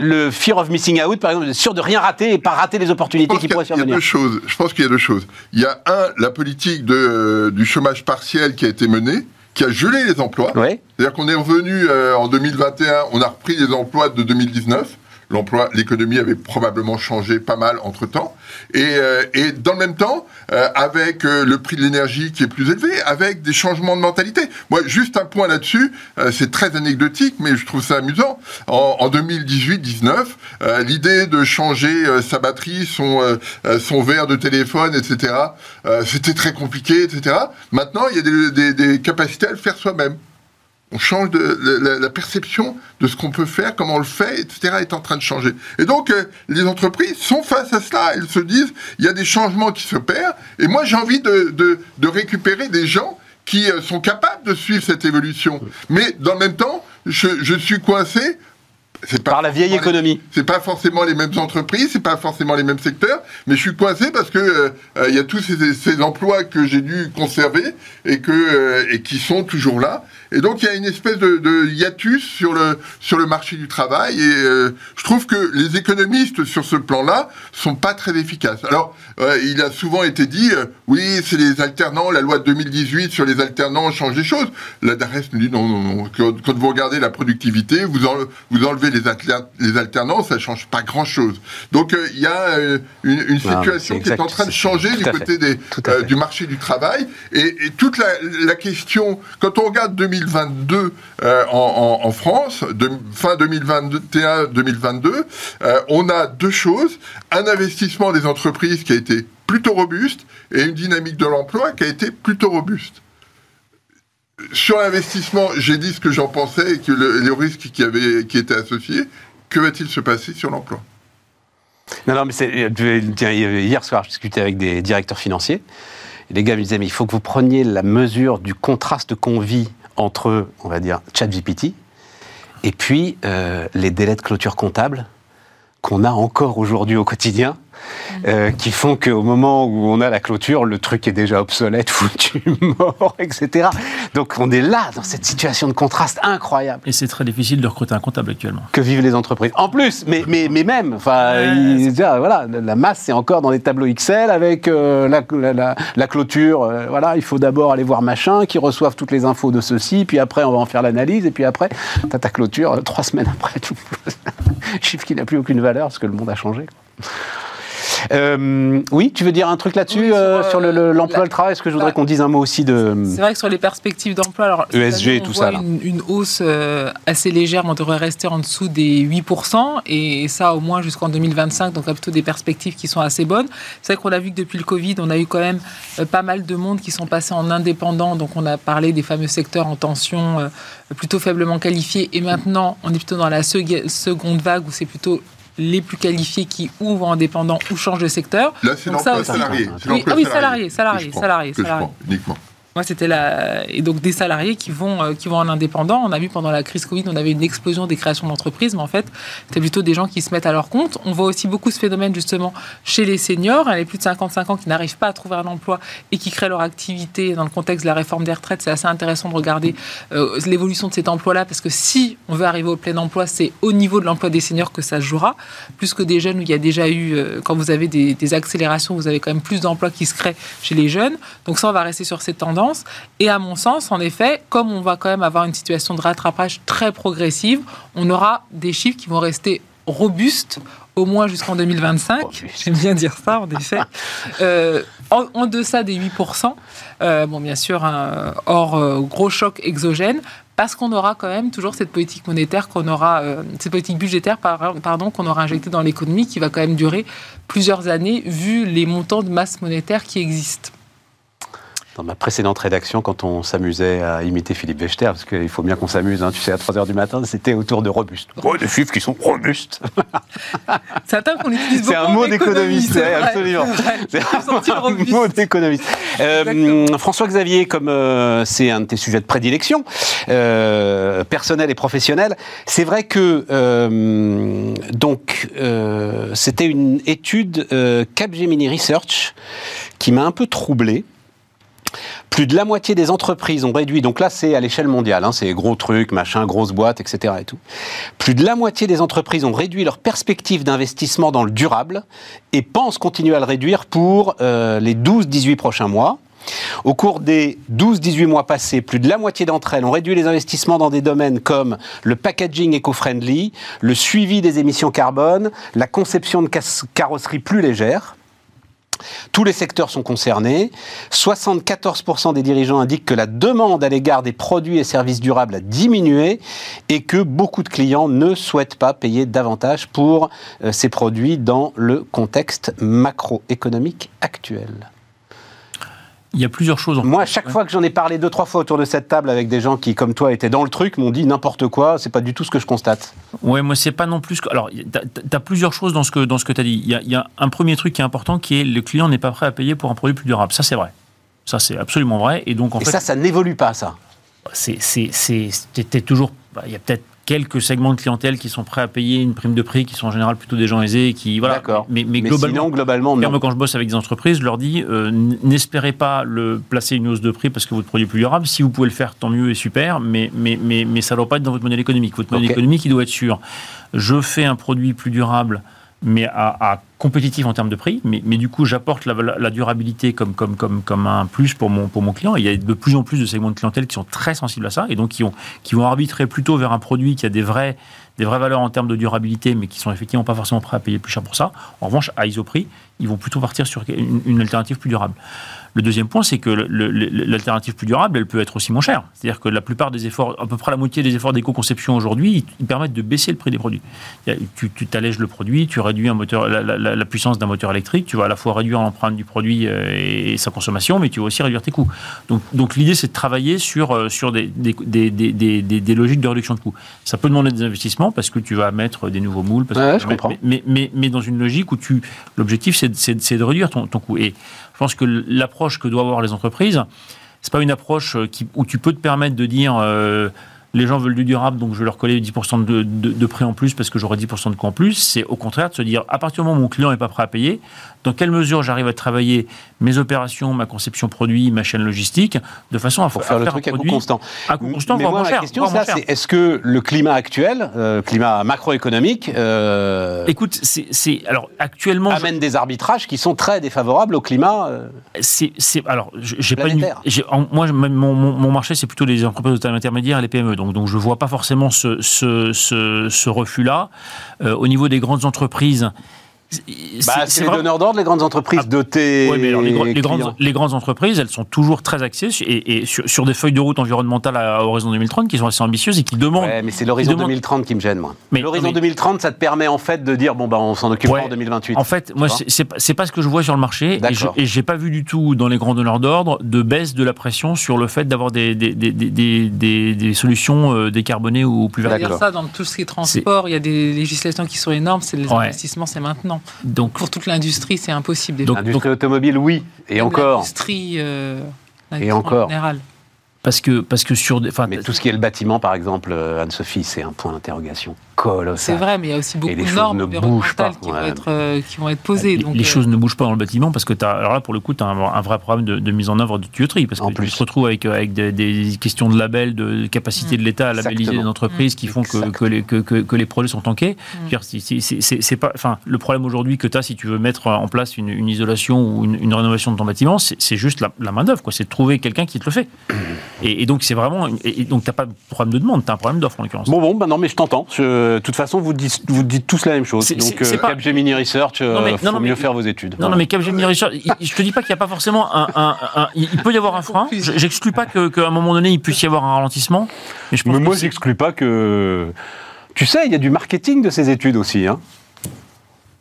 Speaker 1: le fear of missing out, par exemple, sûr de rien rater et pas rater les opportunités qui pourraient survenir.
Speaker 3: Il y a deux choses. Je pense qu'il y a deux choses. Il y a un, la politique de du chômage partiel qui a été mené, qui a gelé les emplois. C'est-à-dire qu'on est revenu euh, en 2021, on a repris les emplois de 2019 l'emploi, l'économie avait probablement changé pas mal entre temps. Et, euh, dans le même temps, euh, avec euh, le prix de l'énergie qui est plus élevé, avec des changements de mentalité. Moi, juste un point là-dessus, c'est très anecdotique, mais je trouve ça amusant. En, en 2018-19, l'idée de changer sa batterie, son, verre de téléphone, etc., c'était très compliqué, etc. Maintenant, il y a des capacités à le faire soi-même on change de la, perception de ce qu'on peut faire, comment on le fait, etc. est en train de changer. Et donc euh, les entreprises sont face à cela. Elles se disent il y a des changements qui se perdent. Et moi j'ai envie de, de, récupérer des gens qui euh, sont capables de suivre cette évolution. Mais dans le même temps, je, je suis coincé
Speaker 1: par la vieille économie.
Speaker 3: C'est pas forcément les mêmes entreprises, c'est pas forcément les mêmes secteurs, mais je suis coincé parce que euh, euh, il y a tous ces, emplois que j'ai dû conserver et que euh, et qui sont toujours là. Et donc il y a une espèce de, hiatus sur le sur le marché du travail et je trouve que les économistes sur ce plan-là sont pas très efficaces. Alors il a souvent été dit oui c'est les alternants, la loi de 2018 sur les alternants change les choses. La DARES nous dit non non non quand, vous regardez la productivité vous vous enlevez les, alternances, ça change pas grand-chose. Donc euh, il y a euh, une, situation qui est en train de changer du côté des, euh, du marché du travail. Et, toute la, question, quand on regarde 2022 en, France, de, fin 2021-2022, on a deux choses. Un investissement des entreprises qui a été plutôt robuste et une dynamique de l'emploi qui a été plutôt robuste sur l'investissement, j'ai dit ce que j'en pensais et que les risques qui, avaient, qui étaient associés. Que va-t-il se passer sur l'emploi?
Speaker 1: Non, mais hier soir, je discutais avec des directeurs financiers. Les gars me disaient, mais il faut que vous preniez la mesure du contraste qu'on vit entre, on va dire, ChatGPT et puis euh, les délais de clôture comptable qu'on a encore aujourd'hui au quotidien euh, qui font qu'au moment où on a la clôture, le truc est déjà obsolète, foutu, mort, etc. Donc on est là, dans cette situation de contraste incroyable.
Speaker 2: Et c'est très difficile de recruter un comptable actuellement.
Speaker 1: Que vivent les entreprises. En plus, mais, mais, mais même, enfin, voilà, la masse, c'est encore dans des tableaux Excel avec euh, la, la, clôture. Euh, voilà, il faut d'abord aller voir machin, qui reçoivent toutes les infos de ceci, puis après on va en faire l'analyse, et puis après, t'as ta clôture trois semaines après. Chiffre qui n'a plus aucune valeur parce que le monde a changé. Euh, oui, tu veux dire un truc là-dessus euh, sur, l'emploi, le, travail Est-ce que je voudrais qu'on dise un mot aussi de.
Speaker 4: C'est vrai que sur les perspectives d'emploi, alors
Speaker 1: ESG et tout ça.
Speaker 4: Une, une hausse euh, assez légère, on devrait rester en dessous des 8%, et ça au moins jusqu'en 2025, donc plutôt des perspectives qui sont assez bonnes. C'est vrai qu'on a vu que depuis le Covid, on a eu quand même pas mal de monde qui sont passés en indépendant, donc on a parlé des fameux secteurs en tension plutôt faiblement qualifiés, et maintenant on est plutôt dans la seconde vague où c'est plutôt les plus qualifiés qui ouvrent indépendants ou changent de secteur.
Speaker 3: Là, c'est l'emploi salarié.
Speaker 4: Ah oui, salarié, salarié, salarié, salarié.
Speaker 3: uniquement.
Speaker 4: Moi, c'était la et donc des salariés qui vont euh, qui vont en indépendant. On a vu pendant la crise Covid, on avait une explosion des créations d'entreprises, mais en fait, c'est plutôt des gens qui se mettent à leur compte. On voit aussi beaucoup ce phénomène justement chez les seniors, les plus de 55 ans qui n'arrivent pas à trouver un emploi et qui créent leur activité dans le contexte de la réforme des retraites. C'est assez intéressant de regarder euh, l'évolution de cet emploi-là parce que si on veut arriver au plein emploi, c'est au niveau de l'emploi des seniors que ça jouera, plus que des jeunes où il y a déjà eu euh, quand vous avez des, des accélérations, vous avez quand même plus d'emplois qui se créent chez les jeunes. Donc ça, on va rester sur cette tendance. Et à mon sens, en effet, comme on va quand même avoir une situation de rattrapage très progressive, on aura des chiffres qui vont rester robustes au moins jusqu'en 2025. J'aime bien dire ça, en effet. Euh, en, en, deçà des 8%, euh, bon, bien sûr, un, hors euh, gros choc exogène, parce qu'on aura quand même toujours cette politique monétaire qu'on aura, euh, cette politique budgétaire, pardon, qu'on aura injectée dans l'économie, qui va quand même durer plusieurs années, vu les montants de masse monétaire qui existent
Speaker 1: dans ma précédente rédaction, quand on s'amusait à imiter Philippe Wechter, parce qu'il faut bien qu'on s'amuse, hein, tu sais, à 3h du matin, c'était autour de robuste. Oh, des chiffres qui sont robustes
Speaker 4: C'est un terme qu'on utilise beaucoup.
Speaker 1: C'est un mot d'économiste, absolument. C'est un, mot d'économiste. Euh, François-Xavier, comme euh, c'est un de tes sujets de prédilection, euh, personnel et professionnel, c'est vrai que euh, donc euh, c'était une étude Capgemini Research qui m'a un peu troublé plus de la moitié des entreprises ont réduit, donc là c'est à l'échelle mondiale, hein, c'est gros trucs, machin, grosses boîtes, etc. Plus de la moitié des entreprises ont réduit leur perspective d'investissement dans le durable et pensent continuer à le réduire pour euh, les 12-18 prochains mois. Au cours des 12-18 mois passés, plus de la moitié d'entre elles ont réduit les investissements dans des domaines comme le packaging éco-friendly, le suivi des émissions carbone, la conception de carrosseries plus légères. Tous les secteurs sont concernés. 74% des dirigeants indiquent que la demande à l'égard des produits et services durables a diminué et que beaucoup de clients ne souhaitent pas payer davantage pour euh, ces produits dans le contexte macroéconomique actuel.
Speaker 2: Il y a plusieurs choses. En
Speaker 1: Moi, à chaque fois que j'en ai parlé deux, trois fois autour de cette table avec des gens qui, comme toi, étaient dans le truc, m'ont dit n'importe quoi, c'est pas du tout ce que je constate.
Speaker 2: Ouais, moi, c'est pas non plus. Que... Alors, tu as, plusieurs choses dans ce que, dans ce que tu as dit. Il y, a, y, a, un premier truc qui est important qui est le client n'est pas prêt à payer pour un produit plus durable. Ça, c'est vrai. Ça, c'est absolument vrai. Et donc, en
Speaker 1: Et
Speaker 2: fait.
Speaker 1: ça, ça n'évolue pas, ça.
Speaker 2: C'est toujours. Il y a peut-être quelques segments de clientèle qui sont prêts à payer une prime de prix, qui sont en général plutôt des gens aisés, qui voilà.
Speaker 1: Mais, mais, mais, globalement, sinon, globalement, non.
Speaker 2: quand je bosse avec des entreprises, je leur dis euh, n'espérez pas le placer une hausse de prix parce que votre produit est plus durable. Si vous pouvez le faire, tant mieux et super. Mais mais mais mais ça ne doit pas être dans votre modèle économique. Votre modèle économique, il doit être sûr. Je fais un produit plus durable mais à, compétitif en termes de prix, mais, mais du coup j'apporte la, durabilité comme, comme, comme, comme un plus pour mon, pour mon client. Et il y a de plus en plus de segments de clientèle qui sont très sensibles à ça et donc qui, ont, qui vont arbitrer plutôt vers un produit qui a des, des vraies valeurs en termes de durabilité, mais qui sont effectivement pas forcément prêts à payer plus cher pour ça. En revanche, à Isoprix, ils vont plutôt partir sur une, une alternative plus durable. Le deuxième point, c'est que l'alternative plus durable, elle peut être aussi moins chère. C'est-à-dire que la plupart des efforts, à peu près la moitié des efforts d'éco-conception aujourd'hui, ils permettent de baisser le prix des produits. Tu t'allèges le produit, tu réduis un moteur, la, la, la, puissance d'un moteur électrique, tu vas à la fois réduire l'empreinte du produit et sa consommation, mais tu vas aussi réduire tes coûts. Donc, donc l'idée, c'est de travailler sur, sur des, des, des, des, des logiques de réduction de coûts. Ça peut demander des investissements parce que tu vas mettre des nouveaux moules. Parce
Speaker 1: ouais,
Speaker 2: que,
Speaker 1: je comprends.
Speaker 2: Mais, mais, mais, mais, dans une logique où tu, l'objectif, c'est de, de réduire ton, coût. Et je pense que l'approche que doivent avoir les entreprises, c'est pas une approche qui, où tu peux te permettre de dire euh, les gens veulent du durable, donc je vais leur coller 10% de, de, de, prix en plus parce que j'aurai 10% de coût en plus. C'est au contraire de se dire à partir du moment où mon client n'est pas prêt à payer, dans quelle mesure j'arrive à travailler mes opérations, ma conception produit, ma chaîne logistique, de façon à,
Speaker 1: faire,
Speaker 2: à
Speaker 1: le truc
Speaker 2: un
Speaker 1: à coût constant.
Speaker 2: À coût constant,
Speaker 1: Mais moi,
Speaker 2: cher,
Speaker 1: question, ça, c'est est-ce que le climat actuel, euh, climat macroéconomique, euh,
Speaker 2: écoute, c'est alors actuellement
Speaker 1: amène je... des arbitrages qui sont très défavorables au climat. Euh,
Speaker 2: c'est alors j'ai pas une, en, moi mon, mon, mon marché c'est plutôt les entreprises de taille intermédiaire et les PME, donc donc je vois pas forcément ce ce, ce, ce refus là. Euh, au niveau des grandes entreprises
Speaker 1: bah, c'est les donneurs d'ordre, les grandes entreprises ah, dotées.
Speaker 2: Oui, mais alors, les, gr les, grandes, les, grandes, entreprises, elles sont toujours très axées et, et sur, sur, des feuilles de route environnementales à, à horizon 2030 qui sont assez ambitieuses et qui demandent.
Speaker 1: Ouais, mais c'est l'horizon demandent... 2030 qui me gêne, moi. L'horizon 2030, ça te permet en fait de dire bon, bah, on s'en occupera
Speaker 2: ouais,
Speaker 1: en 2028.
Speaker 2: En fait, moi, c'est pas, pas ce que je vois sur le marché et j'ai pas vu du tout dans les grands donneurs d'ordre de baisse de la pression sur le fait d'avoir des, des, des, des, des, solutions euh, décarbonées ou plus vertes.
Speaker 4: Ça dans tout ce qui est transport, il y a des législations qui sont énormes, c'est les ouais. investissements, c'est maintenant.
Speaker 2: Donc,
Speaker 4: pour toute l'industrie, c'est impossible.
Speaker 1: Donc, l'industrie automobile, oui, et encore.
Speaker 4: L'industrie, euh,
Speaker 1: Et encore.
Speaker 4: En général.
Speaker 2: Parce que, parce que sur des.
Speaker 1: Mais tout ce qui est le bâtiment, par exemple, euh, Anne-Sophie, c'est un point d'interrogation colossal.
Speaker 4: C'est vrai, mais il y a aussi beaucoup de normes
Speaker 1: ne bougent pas,
Speaker 4: vont être, euh, qui vont être posées.
Speaker 2: les,
Speaker 4: donc,
Speaker 2: les
Speaker 4: euh,
Speaker 2: choses ne bougent pas dans le bâtiment parce que tu as, alors là pour le coup tu as un, un vrai problème de, de mise en œuvre de tuyauterie parce
Speaker 1: En
Speaker 2: que
Speaker 1: plus.
Speaker 2: tu te retrouves avec, euh, avec des, des questions de label, de capacité de l'État à labelliser des entreprises qui font que, les, que, que- que les projets sont tankés. C'est- pas, enfin, le problème aujourd'hui que tu as si tu veux mettre en place une, une isolation ou une, une rénovation de ton bâtiment, c'est juste la, la main d'œuvre, quoi. C'est de trouver quelqu'un qui te le fait. Et, et donc c'est vraiment, une- et, et donc t'as pas de problème de demande, tu as un problème d'offre en l'occurrence.
Speaker 1: Bon, bon, bah non, mais je t'entends. Je- De toute façon, vous dites, vous dites tous la même chose.
Speaker 2: C'est-
Speaker 1: Donc,
Speaker 2: c'est- c'est
Speaker 1: euh,
Speaker 2: pas-
Speaker 1: Capgemini Research, euh,
Speaker 2: non,
Speaker 1: faut
Speaker 2: mais-
Speaker 1: mieux faire vos études.
Speaker 2: Non, non, mais Capgemini Research, il- il- je te dis pas qu'il n'y a pas forcément un, un- un- il il peut y avoir un frein. J'exclus pas que- qu'à un moment donné il puisse y avoir un ralentissement. Mais je pense
Speaker 1: Mais moi, j'exclus pas que. Tu sais, il y a du marketing de ces études aussi. Hein.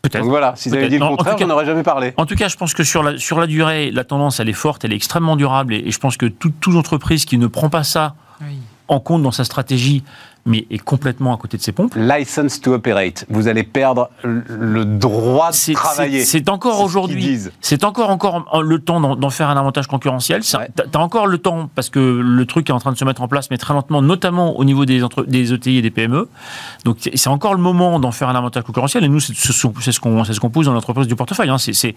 Speaker 2: peut-être.
Speaker 1: Donc voilà, si vous avez dit le contraire,
Speaker 2: tout cas-
Speaker 1: j'en aurais jamais parlé.
Speaker 2: En tout cas, je pense que sur la, sur la durée, la tendance, elle est forte, elle est extrêmement durable. Et, et je pense que toute, toute entreprise qui ne prend pas ça
Speaker 4: oui.
Speaker 2: en compte dans sa stratégie, mais est complètement à côté de ses pompes,
Speaker 1: License to operate. Vous allez perdre le- droit de travailler.
Speaker 2: c'est- encore aujourd'hui, c'est encore encore en- le temps d'en faire un avantage concurrentiel.
Speaker 1: Ouais.
Speaker 2: T'as encore le temps parce que le truc est en train de se mettre en place, mais très lentement, notamment au niveau des, entre- des ETI et des PME. Donc c'est encore le moment d'en faire un avantage concurrentiel. Et nous, c'est ce qu'on c'est ce qu'on pousse dans l'entreprise du portefeuille. hein. C'est-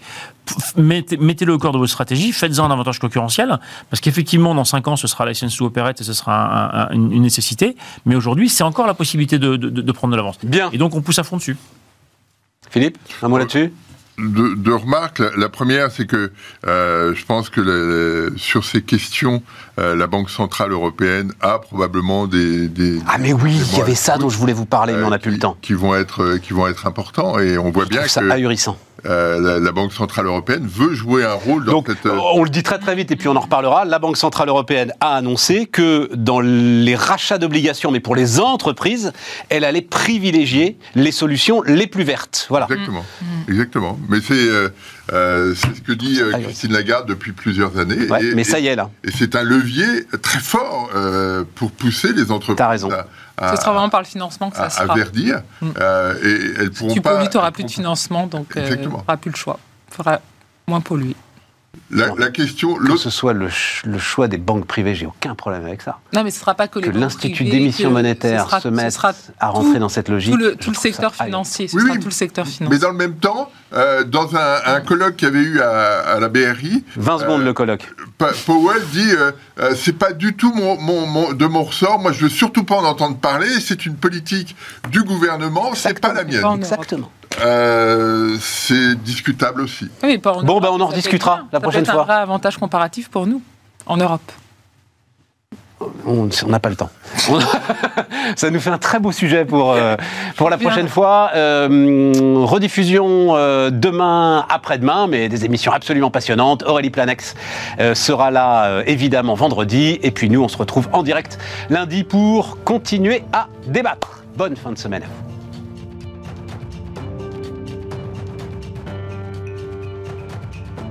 Speaker 2: mettez- Mettez-le au cœur de votre stratégie, faites-en un avantage concurrentiel, parce qu'effectivement, dans 5 ans, ce sera license to operate et ce sera un- un- une une nécessité. Mais aujourd'hui, c'est encore la possibilité de, de- de prendre de l'avance.
Speaker 1: Bien.
Speaker 2: Et donc, on pousse à fond dessus.
Speaker 1: Philippe, un mot là-dessus?
Speaker 3: Deux, deux remarques. La, la première, c'est que euh, je pense que le- sur ces questions, euh, la Banque centrale européenne a probablement des. des
Speaker 1: Ah, mais oui, il y avait ça dont je voulais vous parler, mais on n'a
Speaker 3: euh,
Speaker 1: plus le temps.
Speaker 3: Qui vont être, qui vont être importants et on voit
Speaker 1: Je
Speaker 3: bien
Speaker 1: trouve ça
Speaker 3: que
Speaker 1: ahurissant.
Speaker 3: Euh, la, la Banque centrale européenne veut jouer un rôle dans
Speaker 1: Donc,
Speaker 3: cette. euh,
Speaker 1: on le dit très très vite et puis on en reparlera. La Banque Centrale Européenne a annoncé que dans les rachats d'obligations, mais pour les entreprises, elle allait privilégier les solutions les plus vertes. Voilà.
Speaker 3: Exactement, exactement. Mais c'est euh, euh, c'est ce que dit euh,
Speaker 1: Ah.
Speaker 3: Christine Lagarde depuis plusieurs années.
Speaker 1: Ouais,
Speaker 3: et,
Speaker 1: mais ça y est là.
Speaker 3: et c'est un levier très fort euh, pour pousser les entreprises
Speaker 1: T'as raison.
Speaker 3: à, à-
Speaker 4: Ce sera vraiment par le financement que ça
Speaker 3: à-
Speaker 4: se
Speaker 3: à verdir.
Speaker 4: Mm.
Speaker 3: euh, et elles pourront
Speaker 4: Tu
Speaker 3: pas.
Speaker 4: pollues, tu n'auras plus de financement, donc tu n'auras plus le choix. Il faudra moins polluer.
Speaker 3: La, la question,
Speaker 1: Que ce soit le, ch- le choix des banques privées, j'ai aucun problème avec ça.
Speaker 4: Non, mais ce ne sera pas que
Speaker 1: l'Institut d'émission monétaire
Speaker 4: sera-
Speaker 1: se mette
Speaker 4: sera
Speaker 1: à rentrer
Speaker 4: tout-
Speaker 1: dans cette logique.
Speaker 4: Tout le, tout secteur financier. Ce
Speaker 3: Oui,
Speaker 4: sera
Speaker 3: oui.
Speaker 4: tout le secteur
Speaker 3: Mais
Speaker 4: financier.
Speaker 3: dans le même temps, euh, dans un, un colloque qu'il y avait eu à, à la BRI,
Speaker 1: 20 secondes
Speaker 3: Euh,
Speaker 1: le colloque.
Speaker 3: Pa- Powell dit euh, euh, c'est pas du tout mon, mon- mon- de mon ressort. Moi, je veux surtout pas en entendre parler. C'est une politique du gouvernement. C'est pas la mienne.
Speaker 1: Exactement.
Speaker 3: Euh, c'est discutable aussi.
Speaker 4: Oui, mais pas en
Speaker 1: Bon, ben, on en rediscutera la
Speaker 4: peut
Speaker 1: prochaine fois.
Speaker 4: un vrai avantage comparatif pour nous, en Europe.
Speaker 1: On n'a pas le temps. Ça nous fait un très beau sujet pour, euh, pour la
Speaker 4: Bien.
Speaker 1: prochaine fois. Euh, rediffusion euh, demain, après-demain, mais des émissions absolument passionnantes. Aurélie Planex euh, sera là évidemment vendredi. Et puis nous, on se retrouve en direct lundi pour continuer à débattre. Bonne fin de semaine à vous.